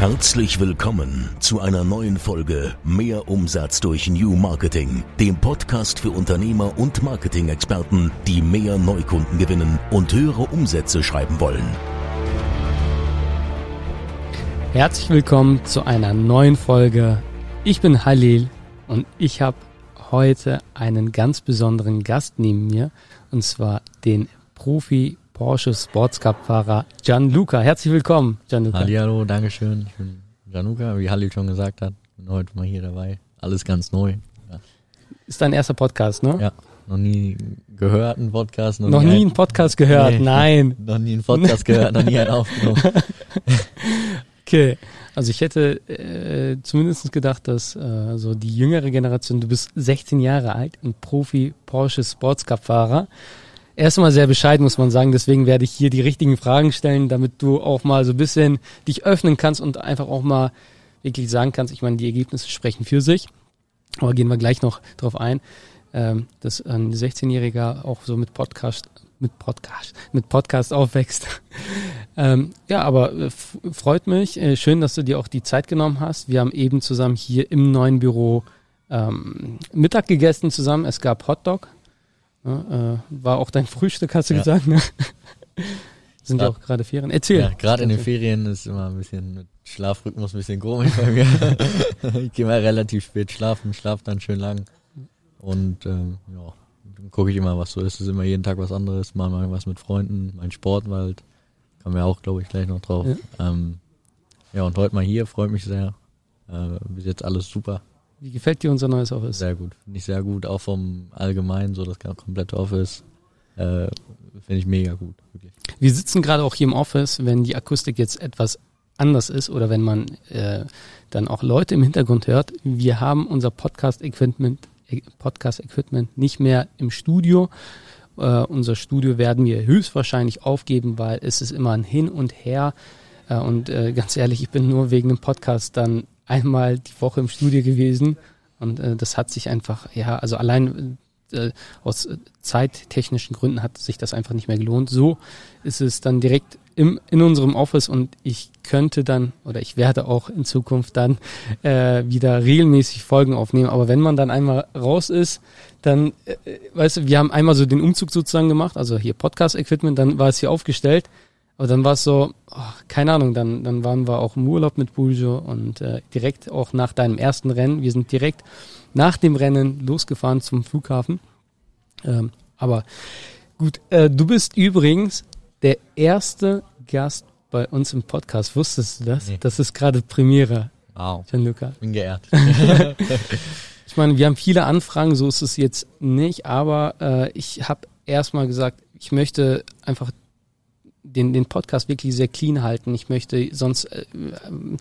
Herzlich willkommen zu einer neuen Folge Mehr Umsatz durch New Marketing, dem Podcast für Unternehmer und Marketing-Experten, die mehr Neukunden gewinnen und höhere Umsätze schreiben wollen. Herzlich willkommen zu einer neuen Folge. Ich bin Halil und ich habe heute einen ganz besonderen Gast neben mir und zwar den Profi Porsche Sports Cup Fahrer Gianluca. Herzlich willkommen, Gianluca. Hallo, Dankeschön. Ich bin Gianluca, wie Halil schon gesagt hat. Bin heute mal hier dabei. Alles ganz neu. Ja. Ist dein erster Podcast, ne? Ja. Noch nie gehört einen Podcast. Noch, noch nie, einen Podcast gehört, nee, nein. Noch nie einen Podcast gehört, noch nie einen aufgenommen. okay. Also ich hätte äh, zumindest gedacht, dass äh, so die jüngere Generation, du bist 16 Jahre alt, ein Profi Porsche Sports Cup Fahrer erstmal sehr bescheiden, muss man sagen. Deswegen werde ich hier die richtigen Fragen stellen, damit du auch mal so ein bisschen dich öffnen kannst und einfach auch mal wirklich sagen kannst, ich meine, die Ergebnisse sprechen für sich. Aber gehen wir gleich noch drauf ein, ähm, dass ein 16-Jähriger auch so mit Podcast, mit Podcast, mit Podcast aufwächst. ähm, ja, aber äh, freut mich. Äh, schön, dass du dir auch die Zeit genommen hast. Wir haben eben zusammen hier im neuen Büro ähm, Mittag gegessen zusammen. Es gab Hotdog ja, äh, war auch dein Frühstück, hast du ja. gesagt, ne? Sind ja auch gerade Ferien. Erzähl. Ja, gerade in den Ferien ist immer ein bisschen mit Schlafrhythmus ein bisschen komisch bei mir. ich gehe mal relativ spät schlafen, schlaf dann schön lang. Und ähm, ja, dann gucke ich immer, was so ist. Es ist immer jeden Tag was anderes. Mal mal was mit Freunden, mein Sportwald. Kommen wir auch, glaube ich, gleich noch drauf. Ja. Ähm, ja, und heute mal hier, freut mich sehr. Äh, bis jetzt alles super. Wie gefällt dir unser neues Office? Sehr gut. Finde ich sehr gut. Auch vom Allgemeinen, so das komplette Office. Äh, Finde ich mega gut. Wirklich. Wir sitzen gerade auch hier im Office, wenn die Akustik jetzt etwas anders ist oder wenn man äh, dann auch Leute im Hintergrund hört. Wir haben unser Podcast-Equipment Podcast Equipment nicht mehr im Studio. Uh, unser Studio werden wir höchstwahrscheinlich aufgeben, weil es ist immer ein Hin und Her. Uh, und uh, ganz ehrlich, ich bin nur wegen dem Podcast dann einmal die Woche im Studio gewesen und äh, das hat sich einfach, ja, also allein äh, aus zeittechnischen Gründen hat sich das einfach nicht mehr gelohnt. So ist es dann direkt im, in unserem Office und ich könnte dann oder ich werde auch in Zukunft dann äh, wieder regelmäßig Folgen aufnehmen. Aber wenn man dann einmal raus ist, dann, äh, weißt du, wir haben einmal so den Umzug sozusagen gemacht, also hier Podcast-Equipment, dann war es hier aufgestellt aber dann war es so, oh, keine Ahnung, dann, dann waren wir auch im Urlaub mit Buljo und äh, direkt auch nach deinem ersten Rennen. Wir sind direkt nach dem Rennen losgefahren zum Flughafen. Ähm, aber gut, äh, du bist übrigens der erste Gast bei uns im Podcast. Wusstest du das? Nee. Das ist gerade Premiere. Wow. Gianluca. Bin geehrt. ich meine, wir haben viele Anfragen, so ist es jetzt nicht, aber äh, ich habe erstmal gesagt, ich möchte einfach den, den Podcast wirklich sehr clean halten. Ich möchte sonst, äh, äh,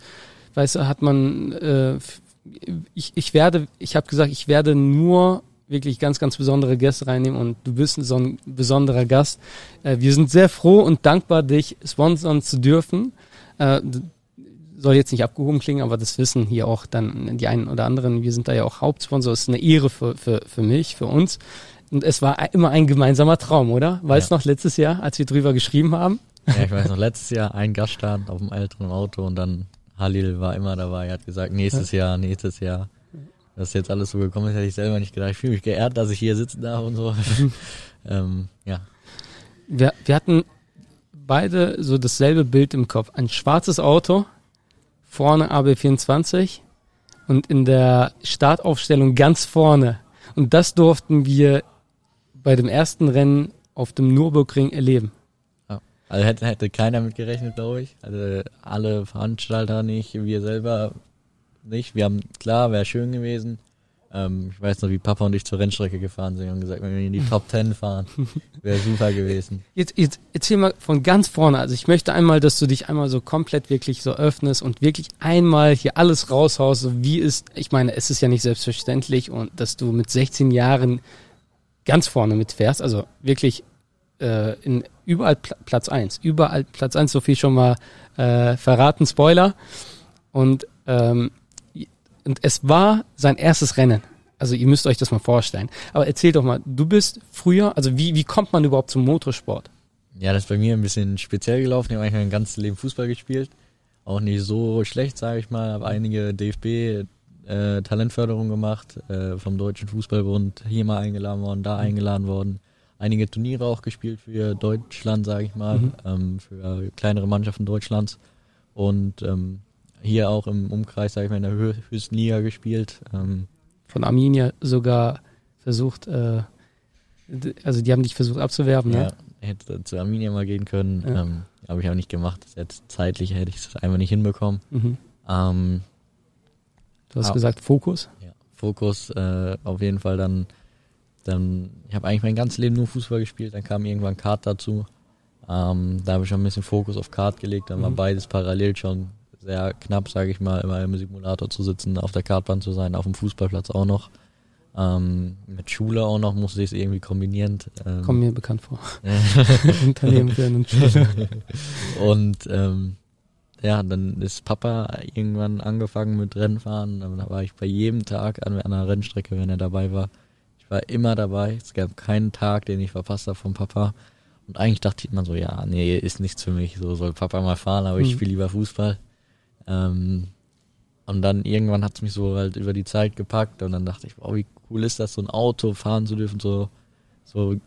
weißt du, hat man, äh, ich, ich werde, ich habe gesagt, ich werde nur wirklich ganz, ganz besondere Gäste reinnehmen und du bist so ein besonderer Gast. Äh, wir sind sehr froh und dankbar, dich sponsern zu dürfen. Äh, soll jetzt nicht abgehoben klingen, aber das wissen hier auch dann die einen oder anderen. Wir sind da ja auch Hauptsponsor. Es ist eine Ehre für, für, für mich, für uns. Und es war immer ein gemeinsamer Traum, oder? Weißt du ja. noch letztes Jahr, als wir drüber geschrieben haben? Ja, ich weiß noch, letztes Jahr ein Gaststart auf dem älteren Auto und dann Halil war immer dabei, er hat gesagt, nächstes Jahr, nächstes Jahr. Das ist jetzt alles so gekommen ist, hätte ich selber nicht gedacht. Ich fühle mich geehrt, dass ich hier sitzen darf und so. ähm, ja. Wir, wir hatten beide so dasselbe Bild im Kopf. Ein schwarzes Auto, vorne AB24 und in der Startaufstellung ganz vorne. Und das durften wir bei dem ersten Rennen auf dem Nürburgring erleben. Ja. Also hätte, hätte keiner mit gerechnet, glaube ich. Also alle Veranstalter nicht, wir selber nicht. Wir haben, klar, wäre schön gewesen. Ähm, ich weiß noch, wie Papa und ich zur Rennstrecke gefahren sind und gesagt, wenn wir in die Top Ten fahren, wäre super gewesen. Jetzt, jetzt erzähl mal von ganz vorne. Also ich möchte einmal, dass du dich einmal so komplett wirklich so öffnest und wirklich einmal hier alles raushaust, so wie ist, ich meine, es ist ja nicht selbstverständlich und dass du mit 16 Jahren ganz vorne mitfährst, also wirklich äh, in überall Pl Platz eins, überall Platz eins, so viel schon mal äh, verraten, Spoiler. Und, ähm, und es war sein erstes Rennen. Also ihr müsst euch das mal vorstellen. Aber erzähl doch mal, du bist früher, also wie, wie kommt man überhaupt zum Motorsport? Ja, das ist bei mir ein bisschen speziell gelaufen. Ich habe eigentlich mein ganzes Leben Fußball gespielt auch nicht so schlecht, sage ich mal. Habe einige DFB äh, Talentförderung gemacht, äh, vom Deutschen Fußballbund hier mal eingeladen worden, da eingeladen worden. Einige Turniere auch gespielt für Deutschland, sage ich mal, Mhm. ähm, für kleinere Mannschaften Deutschlands. Und ähm, hier auch im Umkreis, sage ich mal, in der hö höchsten Liga gespielt. Ähm, Von Arminia sogar versucht, äh, also die haben dich versucht abzuwerben, ja, ne? hätte zu Arminia mal gehen können, Ja. ähm, habe ich auch nicht gemacht. Das jetzt zeitlich hätte ich es einfach nicht hinbekommen. Mhm. Ähm, Du hast Ah. gesagt Fokus. ja, Fokus äh, auf jeden Fall dann, dann ich habe eigentlich mein ganzes Leben nur Fußball gespielt, dann kam irgendwann Kart dazu. Ähm, da habe ich schon ein bisschen Fokus auf Kart gelegt, dann war Mhm. beides parallel schon sehr knapp, sage ich mal, immer im Simulator zu sitzen, auf der Kartbahn zu sein, auf dem Fußballplatz auch noch. Ähm, mit Schule auch noch musste ich es irgendwie kombinieren. Ähm, Kommt mir bekannt vor. Unternehmen und Schule. Und ähm, ja, dann ist Papa irgendwann angefangen mit Rennfahren. Dann war ich bei jedem Tag an einer Rennstrecke, wenn er dabei war. Ich war immer dabei. Es gab keinen Tag, den ich verpasst habe vom Papa. Und eigentlich dachte ich immer so, ja, nee, ist nichts für mich. So soll Papa mal fahren, aber ich Mhm. spiele lieber Fußball. Ähm, und dann irgendwann hat es mich so halt über die Zeit gepackt und dann dachte ich, wow, wie cool ist das, so ein Auto fahren zu dürfen, so, so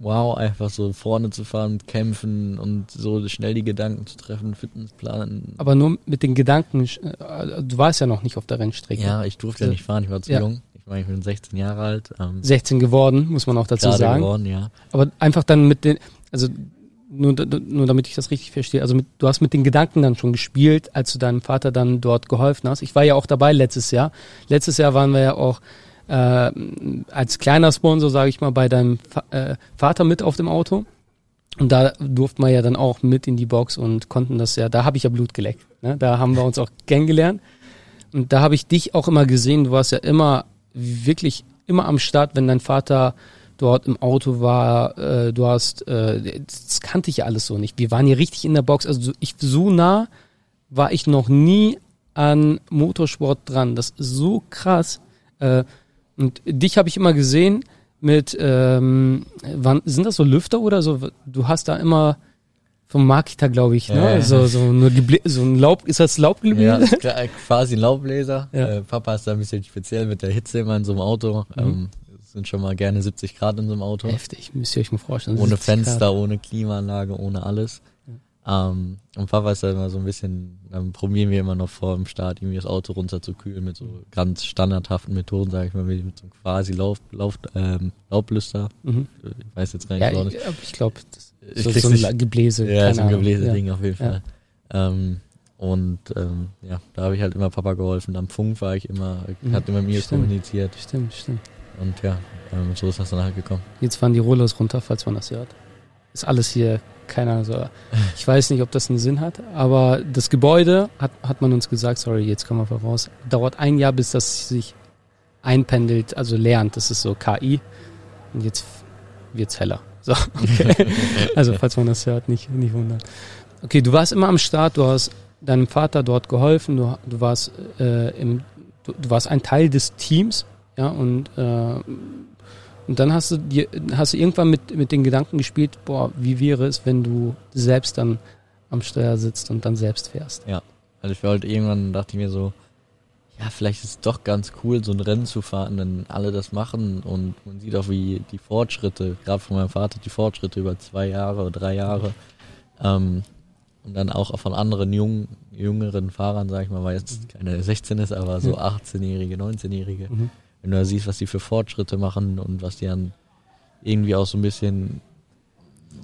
wow, einfach so vorne zu fahren, kämpfen und so schnell die Gedanken zu treffen, Fitnessplan. Aber nur mit den Gedanken, äh, du warst ja noch nicht auf der Rennstrecke. ja, ich durfte ja nicht fahren, ich war zu Ja. jung. Ich meine, ich bin 16 Jahre alt. Ähm, 16 geworden, muss man auch dazu sagen. geworden, ja. Aber einfach dann mit den, also nur, nur damit ich das richtig verstehe, also mit, du hast mit den Gedanken dann schon gespielt, als du deinem Vater dann dort geholfen hast. Ich war ja auch dabei letztes Jahr. Letztes Jahr waren wir ja auch äh, als kleiner Sponsor, sage ich mal, bei deinem Fa äh, Vater mit auf dem Auto. Und da durften wir ja dann auch mit in die Box und konnten das ja, da habe ich ja Blut geleckt. Ne? Da haben wir uns auch kennengelernt. Und da habe ich dich auch immer gesehen, du warst ja immer wirklich immer am Start, wenn dein Vater dort im Auto war, äh, du hast, äh, das kannte ich ja alles so nicht. Wir waren hier richtig in der Box, also so- ich so nah war ich noch nie an Motorsport dran. Das ist so krass. Äh, und dich habe ich immer gesehen mit, ähm, wann, sind das so Lüfter oder so? Du hast da immer vom Makita, glaube ich, ne? Ja. So, so, nur so ein Laub, ist das Laubgeblüte? Ja, ist klar- quasi ein Laubbläser. Ja. Äh, Papa ist da ein bisschen speziell mit der Hitze immer in so einem Auto. Mhm. Ähm, sind schon mal gerne 70 Grad in so einem Auto. Heftig, müsst ihr euch mal vorstellen. Ohne 70 Grad. Fenster, ohne Klimaanlage, ohne alles. Ähm, und Papa ist da immer so ein bisschen, dann probieren wir immer noch vor dem Start irgendwie das Auto runterzukühlen mit so ganz standardhaften Methoden, sage ich mal, mit so einem quasi Lauf, Lauf, ähm, Laubbläster. Mhm. Ich weiß jetzt gar nicht, Ja, ich, ich glaube, Ich so, so ein nicht- Gebläse. ja, so ein. Gebläse-Ding auf jeden Ja. Fall. Ähm, und ähm, ja, da habe ich halt immer Papa geholfen. Am Funk war ich immer, Mhm. hat immer mit mir Stimmt. kommuniziert. Ja, stimmt, stimmt. Und ja, ähm, so ist das dann halt gekommen. Jetzt fahren die Rollers runter, falls man das hört. Ist alles hier, keine Ahnung, so. Ich weiß nicht, ob das einen Sinn hat, aber das Gebäude, hat, hat man uns gesagt, sorry, jetzt kommen wir voraus, dauert ein Jahr, bis das sich einpendelt, also lernt. Das ist so KI. Und jetzt wird's heller. So, okay. Also, falls man das hört, nicht, nicht wundern. Okay, du warst immer am Start, du hast deinem Vater dort geholfen, du, du warst äh, im, du, du warst ein Teil des Teams, ja, und äh, und dann hast du dir, hast du irgendwann mit, mit den Gedanken gespielt, boah, wie wäre es, wenn du selbst dann am Steuer sitzt und dann selbst fährst? Also ich wollte irgendwann, dachte ich mir so, ja, vielleicht ist es doch ganz cool, so ein Rennen zu fahren, wenn alle das machen und man sieht auch, wie die Fortschritte, gerade von meinem Vater, die Fortschritte über zwei Jahre oder drei Jahre, ähm, und dann auch von anderen jungen, jüngeren Fahrern, sag ich mal, weil jetzt keine 16 ist, aber so 18-Jährige, 19-Jährige, Mhm. Wenn du da siehst, was die für Fortschritte machen und was die dann irgendwie auch so ein bisschen,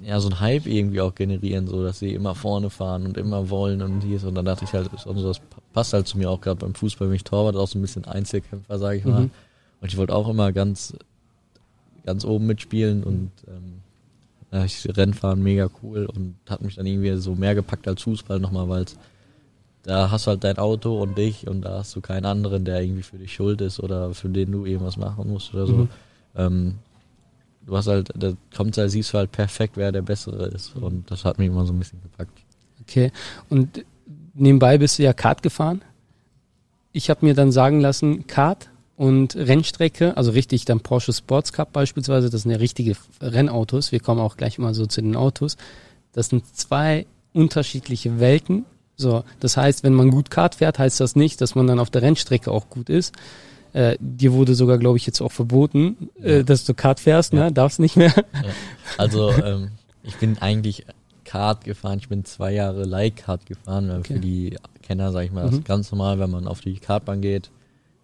ja, so ein Hype irgendwie auch generieren, so dass sie immer vorne fahren und immer wollen und dies. Und dann dachte ich halt, so, das passt halt zu mir auch gerade beim Fußball, bin ich Torwart, auch so ein bisschen Einzelkämpfer, sage ich mal. Mhm. Und ich wollte auch immer ganz, ganz oben mitspielen und ähm, ich Rennfahren mega cool und hat mich dann irgendwie so mehr gepackt als Fußball nochmal, weil da hast du halt dein Auto und dich und da hast du keinen anderen, der irgendwie für dich schuld ist oder für den du irgendwas machen musst oder so. Mhm. Ähm, du hast halt, da kommt halt, siehst du halt perfekt, wer der Bessere ist und das hat mich immer so ein bisschen gepackt. Okay. Und nebenbei bist du ja Kart gefahren. Ich habe mir dann sagen lassen, Kart und Rennstrecke, also richtig dann Porsche Sports Cup beispielsweise, das sind ja richtige Rennautos. Wir kommen auch gleich mal so zu den Autos. Das sind zwei unterschiedliche Welten. So, das heißt, wenn man gut Kart fährt, heißt das nicht, dass man dann auf der Rennstrecke auch gut ist. Äh, dir wurde sogar, glaube ich, jetzt auch verboten, äh, Ja. dass du Kart fährst, Ja. ne? Darfst nicht mehr. Ja. Also ähm, ich bin eigentlich Kart gefahren. Ich bin zwei Jahre Leihkart gefahren. Äh, Okay. Für die Kenner sage ich mal, das Mhm. ist ganz normal, wenn man auf die Kartbahn geht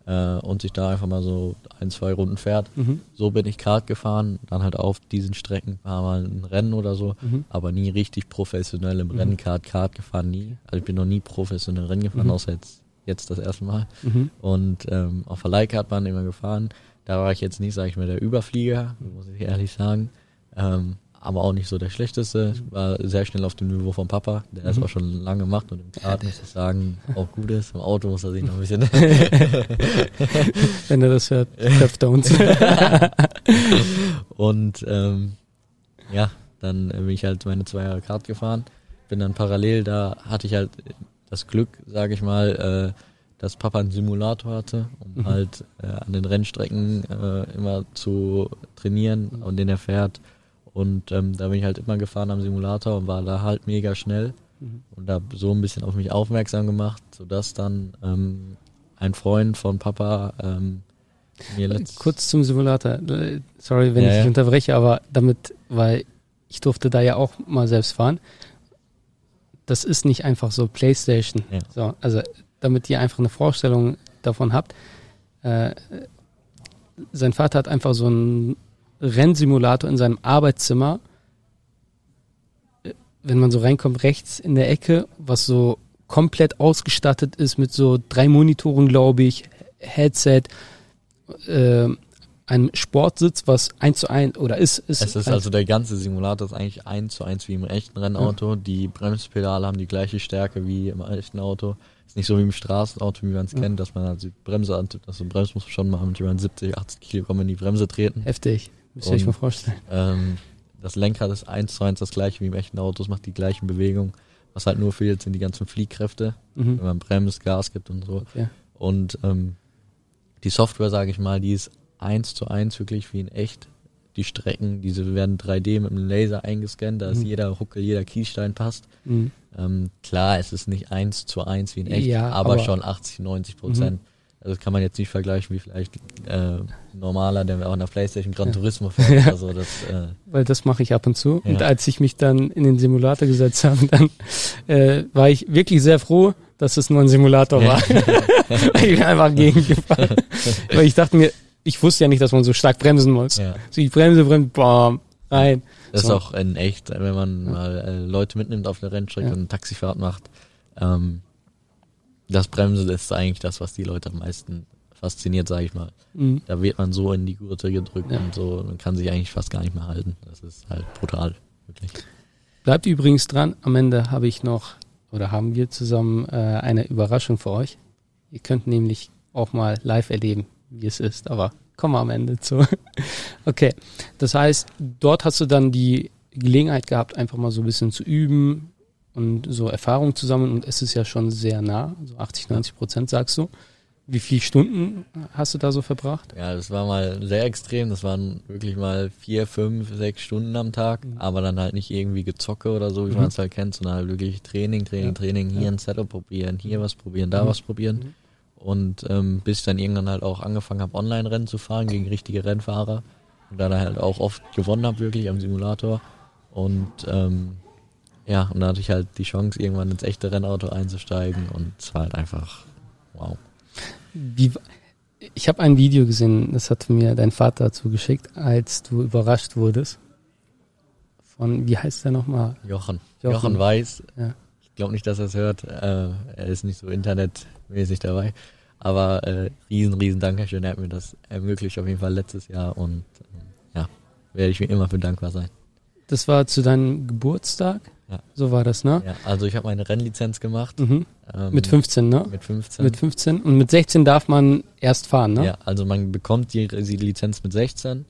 äh, und sich da einfach mal so ein, zwei Runden fährt. Mhm. So bin ich Kart gefahren. Dann halt auf diesen Strecken war mal ein Rennen oder so, Mhm. aber nie richtig professionell im Mhm. Rennkart, Kart gefahren, nie. Also ich bin noch nie professionell Rennen gefahren, Mhm. außer jetzt, jetzt das erste Mal. Mhm. Und ähm, auf der Leihkartbahn immer gefahren. Da war ich jetzt nicht, sage ich mal, der Überflieger, muss ich ehrlich sagen. Ähm, aber auch nicht so der schlechteste. Ich war sehr schnell auf dem Niveau vom Papa, der das Mhm. auch schon lange macht und im Kart, muss ich sagen, auch gut ist. Im Auto muss er sich noch ein bisschen. Wenn er das hört, köpft er uns. und ähm, ja, dann bin ich halt meine zwei Jahre Kart gefahren. Bin dann parallel, da hatte ich halt das Glück, sage ich mal, äh, dass Papa einen Simulator hatte, um Mhm. halt äh, an den Rennstrecken äh, immer zu trainieren Mhm. und den er fährt. Und ähm, da bin ich halt immer gefahren am Simulator und war da halt mega schnell Mhm. und habe so ein bisschen auf mich aufmerksam gemacht, sodass dann ähm, ein Freund von Papa ähm, mir letzt Kurz zum Simulator. Äh, Sorry, wenn Ja, ich dich ja. unterbreche, aber damit, weil ich durfte da ja auch mal selbst fahren. Das ist nicht einfach so Playstation. Ja. So, also damit ihr einfach eine Vorstellung davon habt. Äh, sein Vater hat einfach so einen Rennsimulator in seinem Arbeitszimmer. Wenn man so reinkommt, rechts in der Ecke, was so komplett ausgestattet ist mit so drei Monitoren, glaube ich, Headset, äh, einem Sportsitz, was eins zu eins oder ist, ist, Es ist also der ganze Simulator ist eigentlich eins zu eins wie im echten Rennauto. Die Bremspedale haben die gleiche Stärke wie im echten Auto. Ist nicht so wie im Straßenauto, wie man es Ja. kennt, dass man halt die Bremse an, also Bremse muss man schon mal mit über 70, 80 Kilogramm in die Bremse treten. heftig. Müsst ihr euch mal vorstellen. Ähm, das Lenkrad ist eins zu eins das gleiche wie im echten Auto, es macht die gleichen Bewegungen. Was halt nur fehlt, sind die ganzen Fliehkräfte, wenn Mhm. man bremst, Gas gibt und so. Okay. Und ähm, die Software, sage ich mal, die ist eins zu eins wirklich wie in echt. Die Strecken, diese werden 3D mit einem Laser eingescannt, da ist Mhm. jeder Huckel, jeder Kiesstein passt. Mhm. Ähm, klar, es ist nicht eins zu eins wie in echt, Ja, aber, aber- schon 80, 90 Prozent. Also das kann man jetzt nicht vergleichen wie vielleicht äh, normaler, der auch in der Playstation Gran Ja. Turismo fährt. Also das, äh, Weil das mache ich ab und zu. Und Ja. als ich mich dann in den Simulator gesetzt habe, dann äh, war ich wirklich sehr froh, dass es nur ein Simulator war. ich bin einfach gegengefahren. Weil ich dachte mir, ich wusste ja nicht, dass man so stark bremsen muss. ja. So die Bremse bremst, bam, rein. Das So. ist auch in echt, wenn man Ja. mal äh, Leute mitnimmt auf der Rennstrecke Ja. und eine Taxifahrt macht. Ähm, das Bremsen ist eigentlich das, was die Leute am meisten fasziniert, sage ich mal. Mhm. Da wird man so in die Gurte gedrückt Ja. und so, man kann sich eigentlich fast gar nicht mehr halten. Das ist halt brutal, wirklich. Bleibt übrigens dran, am Ende habe ich noch, oder haben wir zusammen äh, eine Überraschung für euch. Ihr könnt nämlich auch mal live erleben, wie es ist, aber kommen wir am Ende zu. okay, das heißt, dort hast du dann die Gelegenheit gehabt, einfach mal so ein bisschen zu üben und so Erfahrung zu sammeln und es ist ja schon sehr nah, so 80, 90 Prozent sagst du. Wie viele Stunden hast du da so verbracht? Ja, das war mal sehr extrem. Das waren wirklich mal vier, fünf, sechs Stunden am Tag, Mhm. aber dann halt nicht irgendwie gezocke oder so, wie Mhm. man es halt kennt, sondern halt wirklich Training, Training, Ja. Training, hier Ja. ein Setup probieren, hier was probieren, da Mhm. was probieren. Mhm. Und ähm, bis ich dann irgendwann halt auch angefangen habe, Online-Rennen zu fahren gegen richtige Rennfahrer. Und dann halt auch oft gewonnen habe, wirklich am Simulator. Und ähm, ja, und dann hatte ich halt die Chance, irgendwann ins echte Rennauto einzusteigen. Und es war halt einfach wow. Wie, ich habe ein Video gesehen, das hat mir dein Vater zugeschickt, als du überrascht wurdest. Von, wie heißt der nochmal? Jochen. Jochen. Jochen, Weiß. Ja. Ich glaube nicht, dass er es hört. Äh, er ist nicht so internetmäßig dabei. Aber äh, riesen, riesen Dankeschön. Er hat mir das ermöglicht auf jeden Fall letztes Jahr. Und ähm, ja, werde ich mir immer für dankbar sein. Das war zu deinem Geburtstag? Ja. So war das, ne? Ja, also ich habe meine Rennlizenz gemacht. Mhm. Ähm, Mit 15, ne? Mit 15. Mit 15. Und mit 16 darf man erst fahren, ne? Ja, also man bekommt die, die Lizenz mit 16.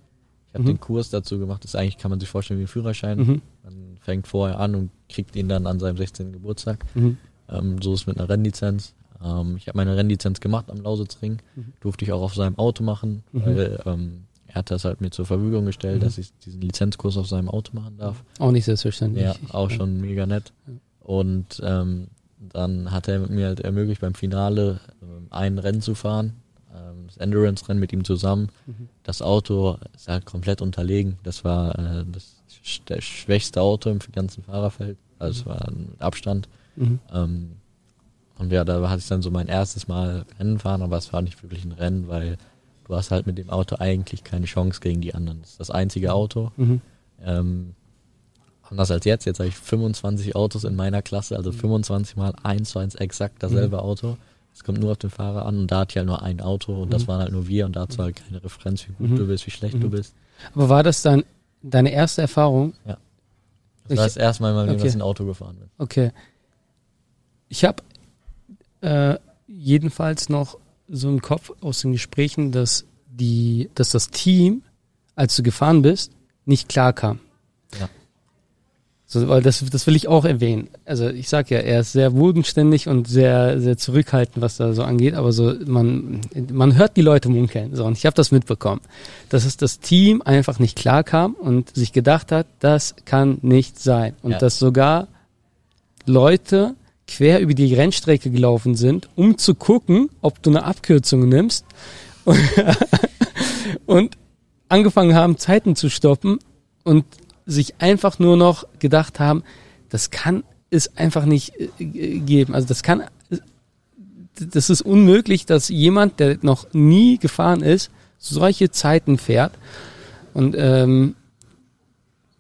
Ich habe Mhm. den Kurs dazu gemacht. Das ist eigentlich, kann man sich vorstellen wie ein Führerschein. Mhm. Man fängt vorher an und kriegt ihn dann an seinem 16. Geburtstag. Mhm. Ähm, so ist mit einer Rennlizenz. Ähm, ich habe meine Rennlizenz gemacht am Lausitzring. Mhm. Durfte ich auch auf seinem Auto machen, Mhm. weil ähm, er hat das halt mir zur Verfügung gestellt, Mhm. dass ich diesen Lizenzkurs auf seinem Auto machen darf. Auch nicht selbstverständlich. Ja, auch schon mega nett. Und ähm, dann hat er mir halt ermöglicht, beim Finale ähm, ein Rennen zu fahren, ähm, das Endurance-Rennen mit ihm zusammen. Mhm. Das Auto ist halt komplett unterlegen. Das war äh, das schwächste Auto im ganzen Fahrerfeld. Also es war mit Abstand. Mhm. Ähm, und ja, da hatte ich dann so mein erstes Mal Rennen fahren, aber es war nicht wirklich ein Rennen, weil du hast halt mit dem Auto eigentlich keine Chance gegen die anderen. Das ist das einzige Auto. Mhm. Ähm, anders als jetzt. Jetzt habe ich 25 Autos in meiner Klasse, also 25 mal eins zu eins exakt dasselbe Auto. Es kommt nur auf den Fahrer an und da hatte ich halt nur ein Auto und das waren halt nur wir und dazu halt keine Referenz, wie gut Mhm. du bist, wie schlecht du Mhm. bist. Aber war das dann deine erste Erfahrung? Das Ich- war das erste Mal Okay. dass ich ein Auto gefahren bin. Okay. Ich habe äh, jedenfalls noch so im Kopf aus den Gesprächen, dass die, dass das Team, als du gefahren bist, nicht klar kam. Ja. So, weil das, das will ich auch erwähnen. Also ich sag ja, er ist sehr bodenständig und sehr, sehr zurückhaltend, was da so angeht, aber so man, man hört die Leute munkeln. So, und ich habe das mitbekommen, dass es das Team einfach nicht klar kam und sich gedacht hat, das kann nicht sein. Und Ja. dass sogar Leute quer über die Rennstrecke gelaufen sind, um zu gucken, ob du eine Abkürzung nimmst und angefangen haben, Zeiten zu stoppen und sich einfach nur noch gedacht haben, das kann es einfach nicht äh, geben. Also das kann, das ist unmöglich, dass jemand, der noch nie gefahren ist, solche Zeiten fährt. Und ähm,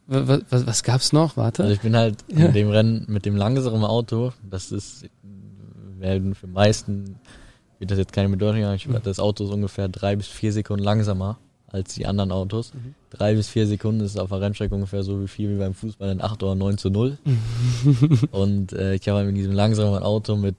was, was, was gab's noch? Warte. Also ich bin halt Ja. in dem Rennen mit dem langsamen Auto, das ist werden für meisten wird das jetzt keine Bedeutung haben. Ich, das Auto ist ungefähr drei bis vier Sekunden langsamer als die anderen Autos. Drei bis vier Sekunden ist auf der Rennstrecke ungefähr so wie viel wie beim Fußball in 8 oder 9 zu 0. Und äh, ich habe halt mit diesem langsamen Auto mit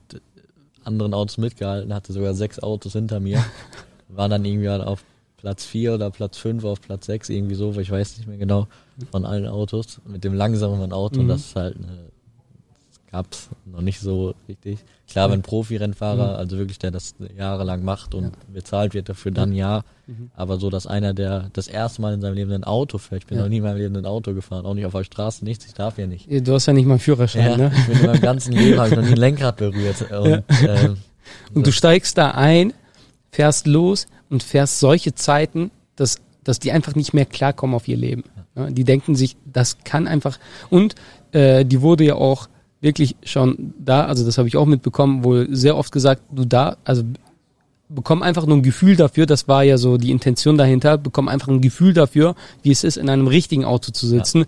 anderen Autos mitgehalten, hatte sogar sechs Autos hinter mir. War dann irgendwie halt auf Platz 4 oder Platz 5, auf Platz 6, irgendwie so, ich weiß nicht mehr genau, von allen Autos. Mit dem langsamen Auto, Mhm. das ist halt eine, das gab's noch nicht so richtig. Klar, wenn ein Profi-Rennfahrer, also wirklich der das jahrelang macht und bezahlt wird dafür, dann ja. Mhm. Aber so, dass einer, der das erste Mal in seinem Leben ein Auto fährt, ich bin Ja. noch nie in meinem Leben ein Auto gefahren, auch nicht auf der Straße, nichts, ich darf ja nicht. Du hast ja nicht mal einen Führerschein, Ja, ne? ich bin in meinem ganzen Leben habe ich noch nie ein Lenkrad berührt. Und, ähm, Und du steigst da ein, fährst los und fährst solche Zeiten, dass, dass die einfach nicht mehr klarkommen auf ihr Leben. Ne? Die denken sich, das kann einfach. Und äh, die wurde ja auch wirklich schon da, also das habe ich auch mitbekommen, wohl sehr oft gesagt, du da, also bekomm einfach nur ein Gefühl dafür, das war ja so die Intention dahinter, bekomm einfach ein Gefühl dafür, wie es ist, in einem richtigen Auto zu sitzen.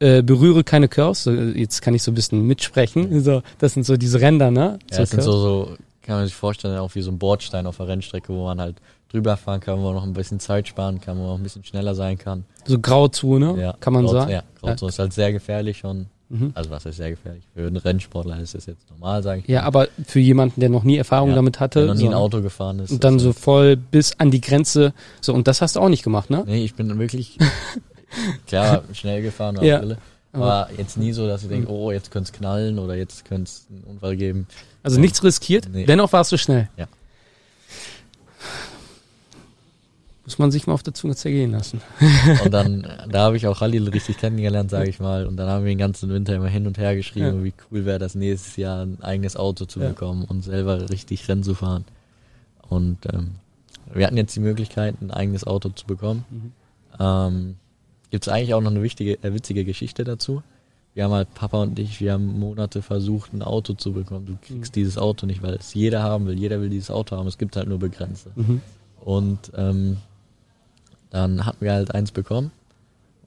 Äh, berühre keine Curves, so, jetzt kann ich so ein bisschen mitsprechen. So, das sind so diese Ränder, ne? Ja, das sind so, so, kann man sich vorstellen, auch wie so ein Bordstein auf der Rennstrecke, wo man halt drüber fahren kann, wo man noch ein bisschen Zeit sparen kann, wo man auch ein bisschen schneller sein kann. So Grauzone, Ja, kann man Grauz- sagen. Ja, Grauzone ist halt sehr gefährlich schon. Mhm. Also was ist sehr gefährlich? Für einen Rennsportler ist das jetzt normal, sage ich. Ja, mal. aber für jemanden, der noch nie Erfahrung Ja, damit hatte, der noch nie so, ein Auto gefahren ist. und dann so halt- voll bis an die Grenze, so und das hast du auch nicht gemacht, ne? Nee, ich bin wirklich, klar, schnell gefahren, Ja. ja. Aber jetzt nie so, dass ich denke, oh, jetzt könnte es knallen oder jetzt könnte es einen Unfall geben. Also nichts riskiert, Nee. dennoch warst du schnell. Ja. Muss man sich mal auf der Zunge zergehen lassen. Und dann, da habe ich auch Khalil richtig kennengelernt, sage ich mal. Und dann haben wir den ganzen Winter immer hin und her geschrieben, Ja. wie cool wäre das nächstes Jahr ein eigenes Auto zu Ja. bekommen und selber richtig Rennen zu fahren. Und ähm, wir hatten jetzt die Möglichkeit, ein eigenes Auto zu bekommen. Mhm. Ähm, Gibt es eigentlich auch noch eine wichtige, äh, witzige Geschichte dazu? Wir haben halt, Papa und ich, wir haben Monate versucht, ein Auto zu bekommen. Du kriegst Mhm. dieses Auto nicht, weil es jeder haben will. Jeder will dieses Auto haben. Es gibt halt nur Begrenzte. Mhm. Und ähm, dann hatten wir halt eins bekommen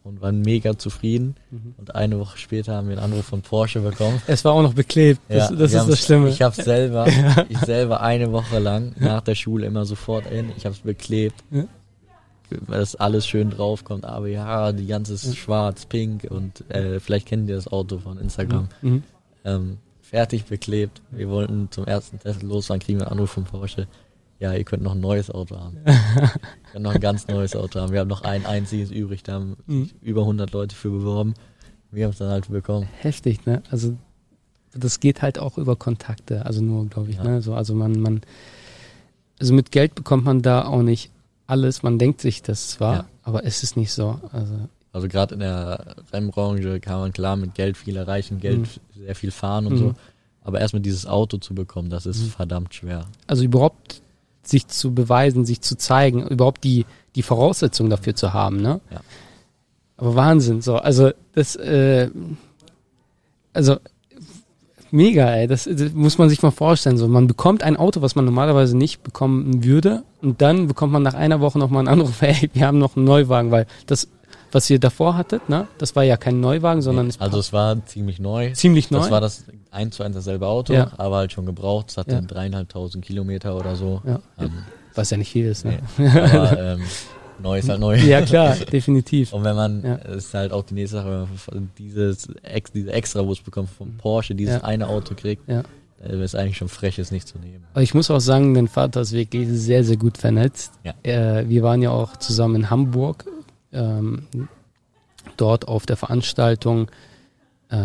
und waren mega zufrieden. Mhm. Und eine Woche später haben wir einen Anruf von Porsche bekommen. Es war auch noch beklebt. Das, Ja, das ist das Schlimme. Ich habe selber, ich selber eine Woche lang nach der Schule immer sofort in. Ich habe es beklebt, Ja. Weil das alles schön draufkommt. Aber ja, die ganze ist schwarz, pink und äh, vielleicht kennt ihr das Auto von Instagram. Mhm. Ähm, fertig beklebt. Wir wollten zum ersten Test losfahren, kriegen wir einen Anruf von Porsche. Ja, ihr könnt noch ein neues Auto haben. ihr könnt noch ein ganz neues Auto haben. Wir haben noch ein einziges übrig, da haben Mhm. sich über 100 Leute für beworben. Wir haben es dann halt bekommen. Heftig, ne? Also das geht halt auch über Kontakte, also nur, glaube ich, Ja. ne? So, also man, man, also mit Geld bekommt man da auch nicht alles. Man denkt sich das zwar, Ja. aber es ist nicht so. Also Also gerade in der Rennbranche kann man klar mit Geld viel erreichen, Geld Mhm. sehr viel fahren und Mhm. so. Aber erstmal dieses Auto zu bekommen, das ist verdammt schwer. Also überhaupt sich zu beweisen, sich zu zeigen, überhaupt die, die Voraussetzungen dafür zu haben, ne? Ja. Aber Wahnsinn, so, also das, äh, also mega, ey, das, das muss man sich mal vorstellen, so, man bekommt ein Auto, was man normalerweise nicht bekommen würde und dann bekommt man nach einer Woche nochmal einen Anruf, ey, wir haben noch einen Neuwagen, weil das, was ihr davor hattet, ne, das war ja kein Neuwagen, sondern es Also es war ziemlich neu. ziemlich neu. Das war das eins zu eins dasselbe Auto, Ja. aber halt schon gebraucht. Es hatte Ja. dreieinhalbtausend Kilometer oder so. ja, Ähm, was ja nicht viel ist, ne? nee. aber ähm, neu ist halt neu. Ja, klar, definitiv. Und wenn man, Ja. ist halt auch die nächste Sache, wenn man von dieses diese Extrawurst bekommt vom Porsche, dieses Ja. eine Auto kriegt, Ja. dann ist eigentlich schon frech, es nicht zu nehmen. Aber ich muss auch sagen, dein Vater ist wirklich sehr, sehr gut vernetzt. Ja. Äh, wir waren ja auch zusammen in Hamburg, ähm, dort auf der Veranstaltung äh,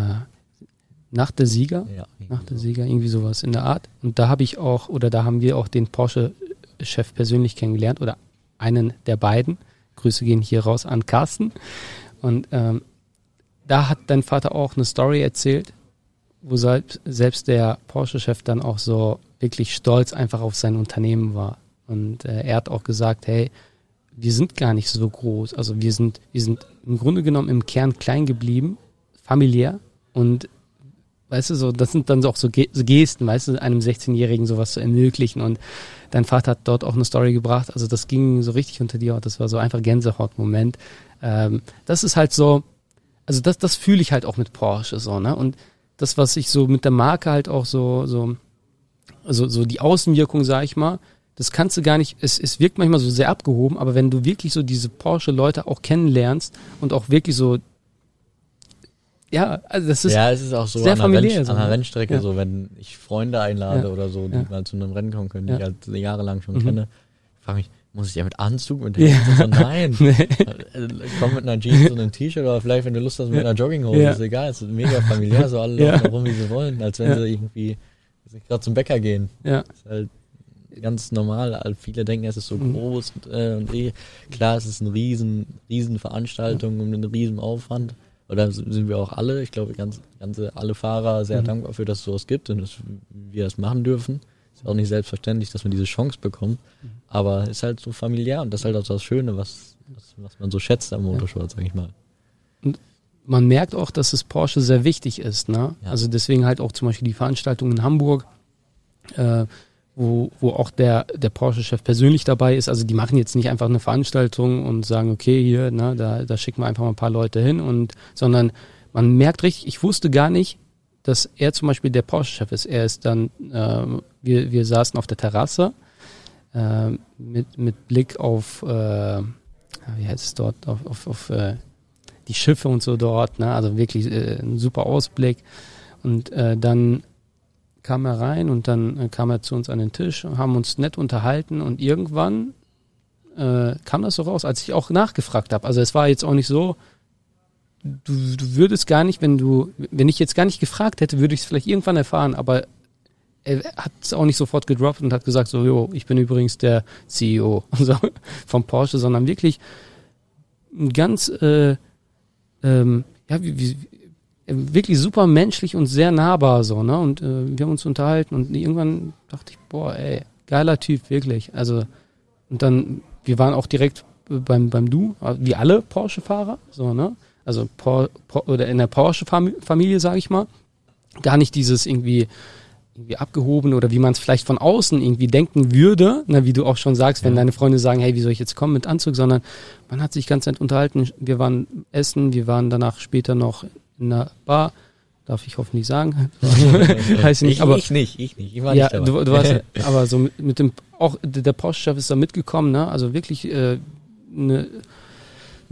nach der Sieger. Ja, Nach der Sieger, irgendwie sowas in der Art. Und da habe ich auch, oder da haben wir auch den Porsche-Chef persönlich kennengelernt, oder einen der beiden. Grüße gehen hier raus an Carsten. Und ähm, da hat dein Vater auch eine Story erzählt, wo selbst, selbst der Porsche-Chef dann auch so wirklich stolz einfach auf sein Unternehmen war. Und äh, er hat auch gesagt, hey, wir sind gar nicht so groß. Also wir sind, wir sind im Grunde genommen im Kern klein geblieben, familiär und weißt du, so, das sind dann auch so Ge- so Gesten, weißt du, einem 16-Jährigen sowas zu ermöglichen. Und dein Vater hat dort auch eine Story gebracht. Also das ging so richtig unter die Haut. Das war so einfach Gänsehaut-Moment. Ähm, das ist halt so, also das, das fühle ich halt auch mit Porsche so, ne? Und das, was ich so mit der Marke halt auch so, so, also so die Außenwirkung, sag ich mal, das kannst du gar nicht, es, es wirkt manchmal so sehr abgehoben, aber wenn du wirklich so diese Porsche-Leute auch kennenlernst und auch wirklich so, ja, also das ist, ja, es ist auch so sehr an, familiär Renn, so, an der ne? Rennstrecke, Ja. so wenn ich Freunde einlade Ja. oder so, die mal zu einem Rennen kommen können, die Ja. ich halt jahrelang schon Mhm. kenne, frage mich, muss ich ja mit Anzug mit Ja. So, nein. nee. Äh, Komm mit einer Jeans und einem T-Shirt oder vielleicht, wenn du Lust hast, mit einer Jogginghose, ist egal. Es ist mega familiär, so alle laufen rum, wie sie wollen, als wenn sie irgendwie gerade zum Bäcker gehen. ja, ist halt ganz normal. Also viele denken, es ist so Mhm. groß und, äh, und eh, klar, es ist eine riesen, riesen Veranstaltung und ein riesen Aufwand. Oder sind wir auch alle, ich glaube, ganz, ganze, alle Fahrer sehr Mhm. dankbar für, dass es sowas gibt und dass wir das machen dürfen. Ist auch nicht selbstverständlich, dass man diese Chance bekommt. Mhm. Aber ist halt so familiär und das ist halt auch das Schöne, was, was, was man so schätzt am Motorsport, sag ich mal. man merkt auch, dass es Porsche sehr wichtig ist. Ne? Ja. Also deswegen halt auch zum Beispiel die Veranstaltung in Hamburg, äh, wo, wo auch der, der Porsche-Chef persönlich dabei ist. Also die machen jetzt nicht einfach eine Veranstaltung und sagen, okay, hier, ne, da, da schicken wir einfach mal ein paar Leute hin und sondern man merkt richtig, ich wusste gar nicht, dass er zum Beispiel der Porsche-Chef ist. Er ist dann, äh, wir, wir saßen auf der Terrasse äh, mit, mit Blick auf, äh, wie heißt es dort, auf, auf, auf äh, die Schiffe und so dort, ne? also wirklich äh, ein super Ausblick. Und äh, dann kam er rein und dann äh, kam er zu uns an den Tisch und haben uns nett unterhalten und irgendwann äh, kam das so raus, als ich auch nachgefragt habe. Also es war jetzt auch nicht so, du, du würdest gar nicht, wenn du, wenn ich jetzt gar nicht gefragt hätte, würde ich es vielleicht irgendwann erfahren, aber er hat es auch nicht sofort gedroppt und hat gesagt, so, jo, ich bin übrigens der CEO und so, vom Porsche, sondern wirklich ein ganz, äh, ähm, ja, wie, wie, wirklich super menschlich und sehr nahbar so, ne? Und äh, wir haben uns unterhalten und irgendwann dachte ich, boah, ey, geiler Typ, wirklich. Also, und dann, wir waren auch direkt beim, beim Du, wie alle Porsche-Fahrer, so, ne? Also, Por, Por, oder in der Porsche-Familie, sage ich mal. Gar nicht dieses irgendwie, irgendwie abgehoben oder wie man es vielleicht von außen irgendwie denken würde, ne, wie du auch schon sagst, wenn Ja. deine Freunde sagen, hey, wie soll ich jetzt kommen mit Anzug, sondern man hat sich ganz nett unterhalten. Wir waren essen, wir waren danach später noch in einer Bar. Darf ich hoffentlich sagen. Ich nicht, ich, aber ich nicht, ich nicht. Ich war ja, nicht dabei. du, du warst, aber so mit, mit dem, auch der Porsche-Chef ist da mitgekommen, ne? Also wirklich äh, eine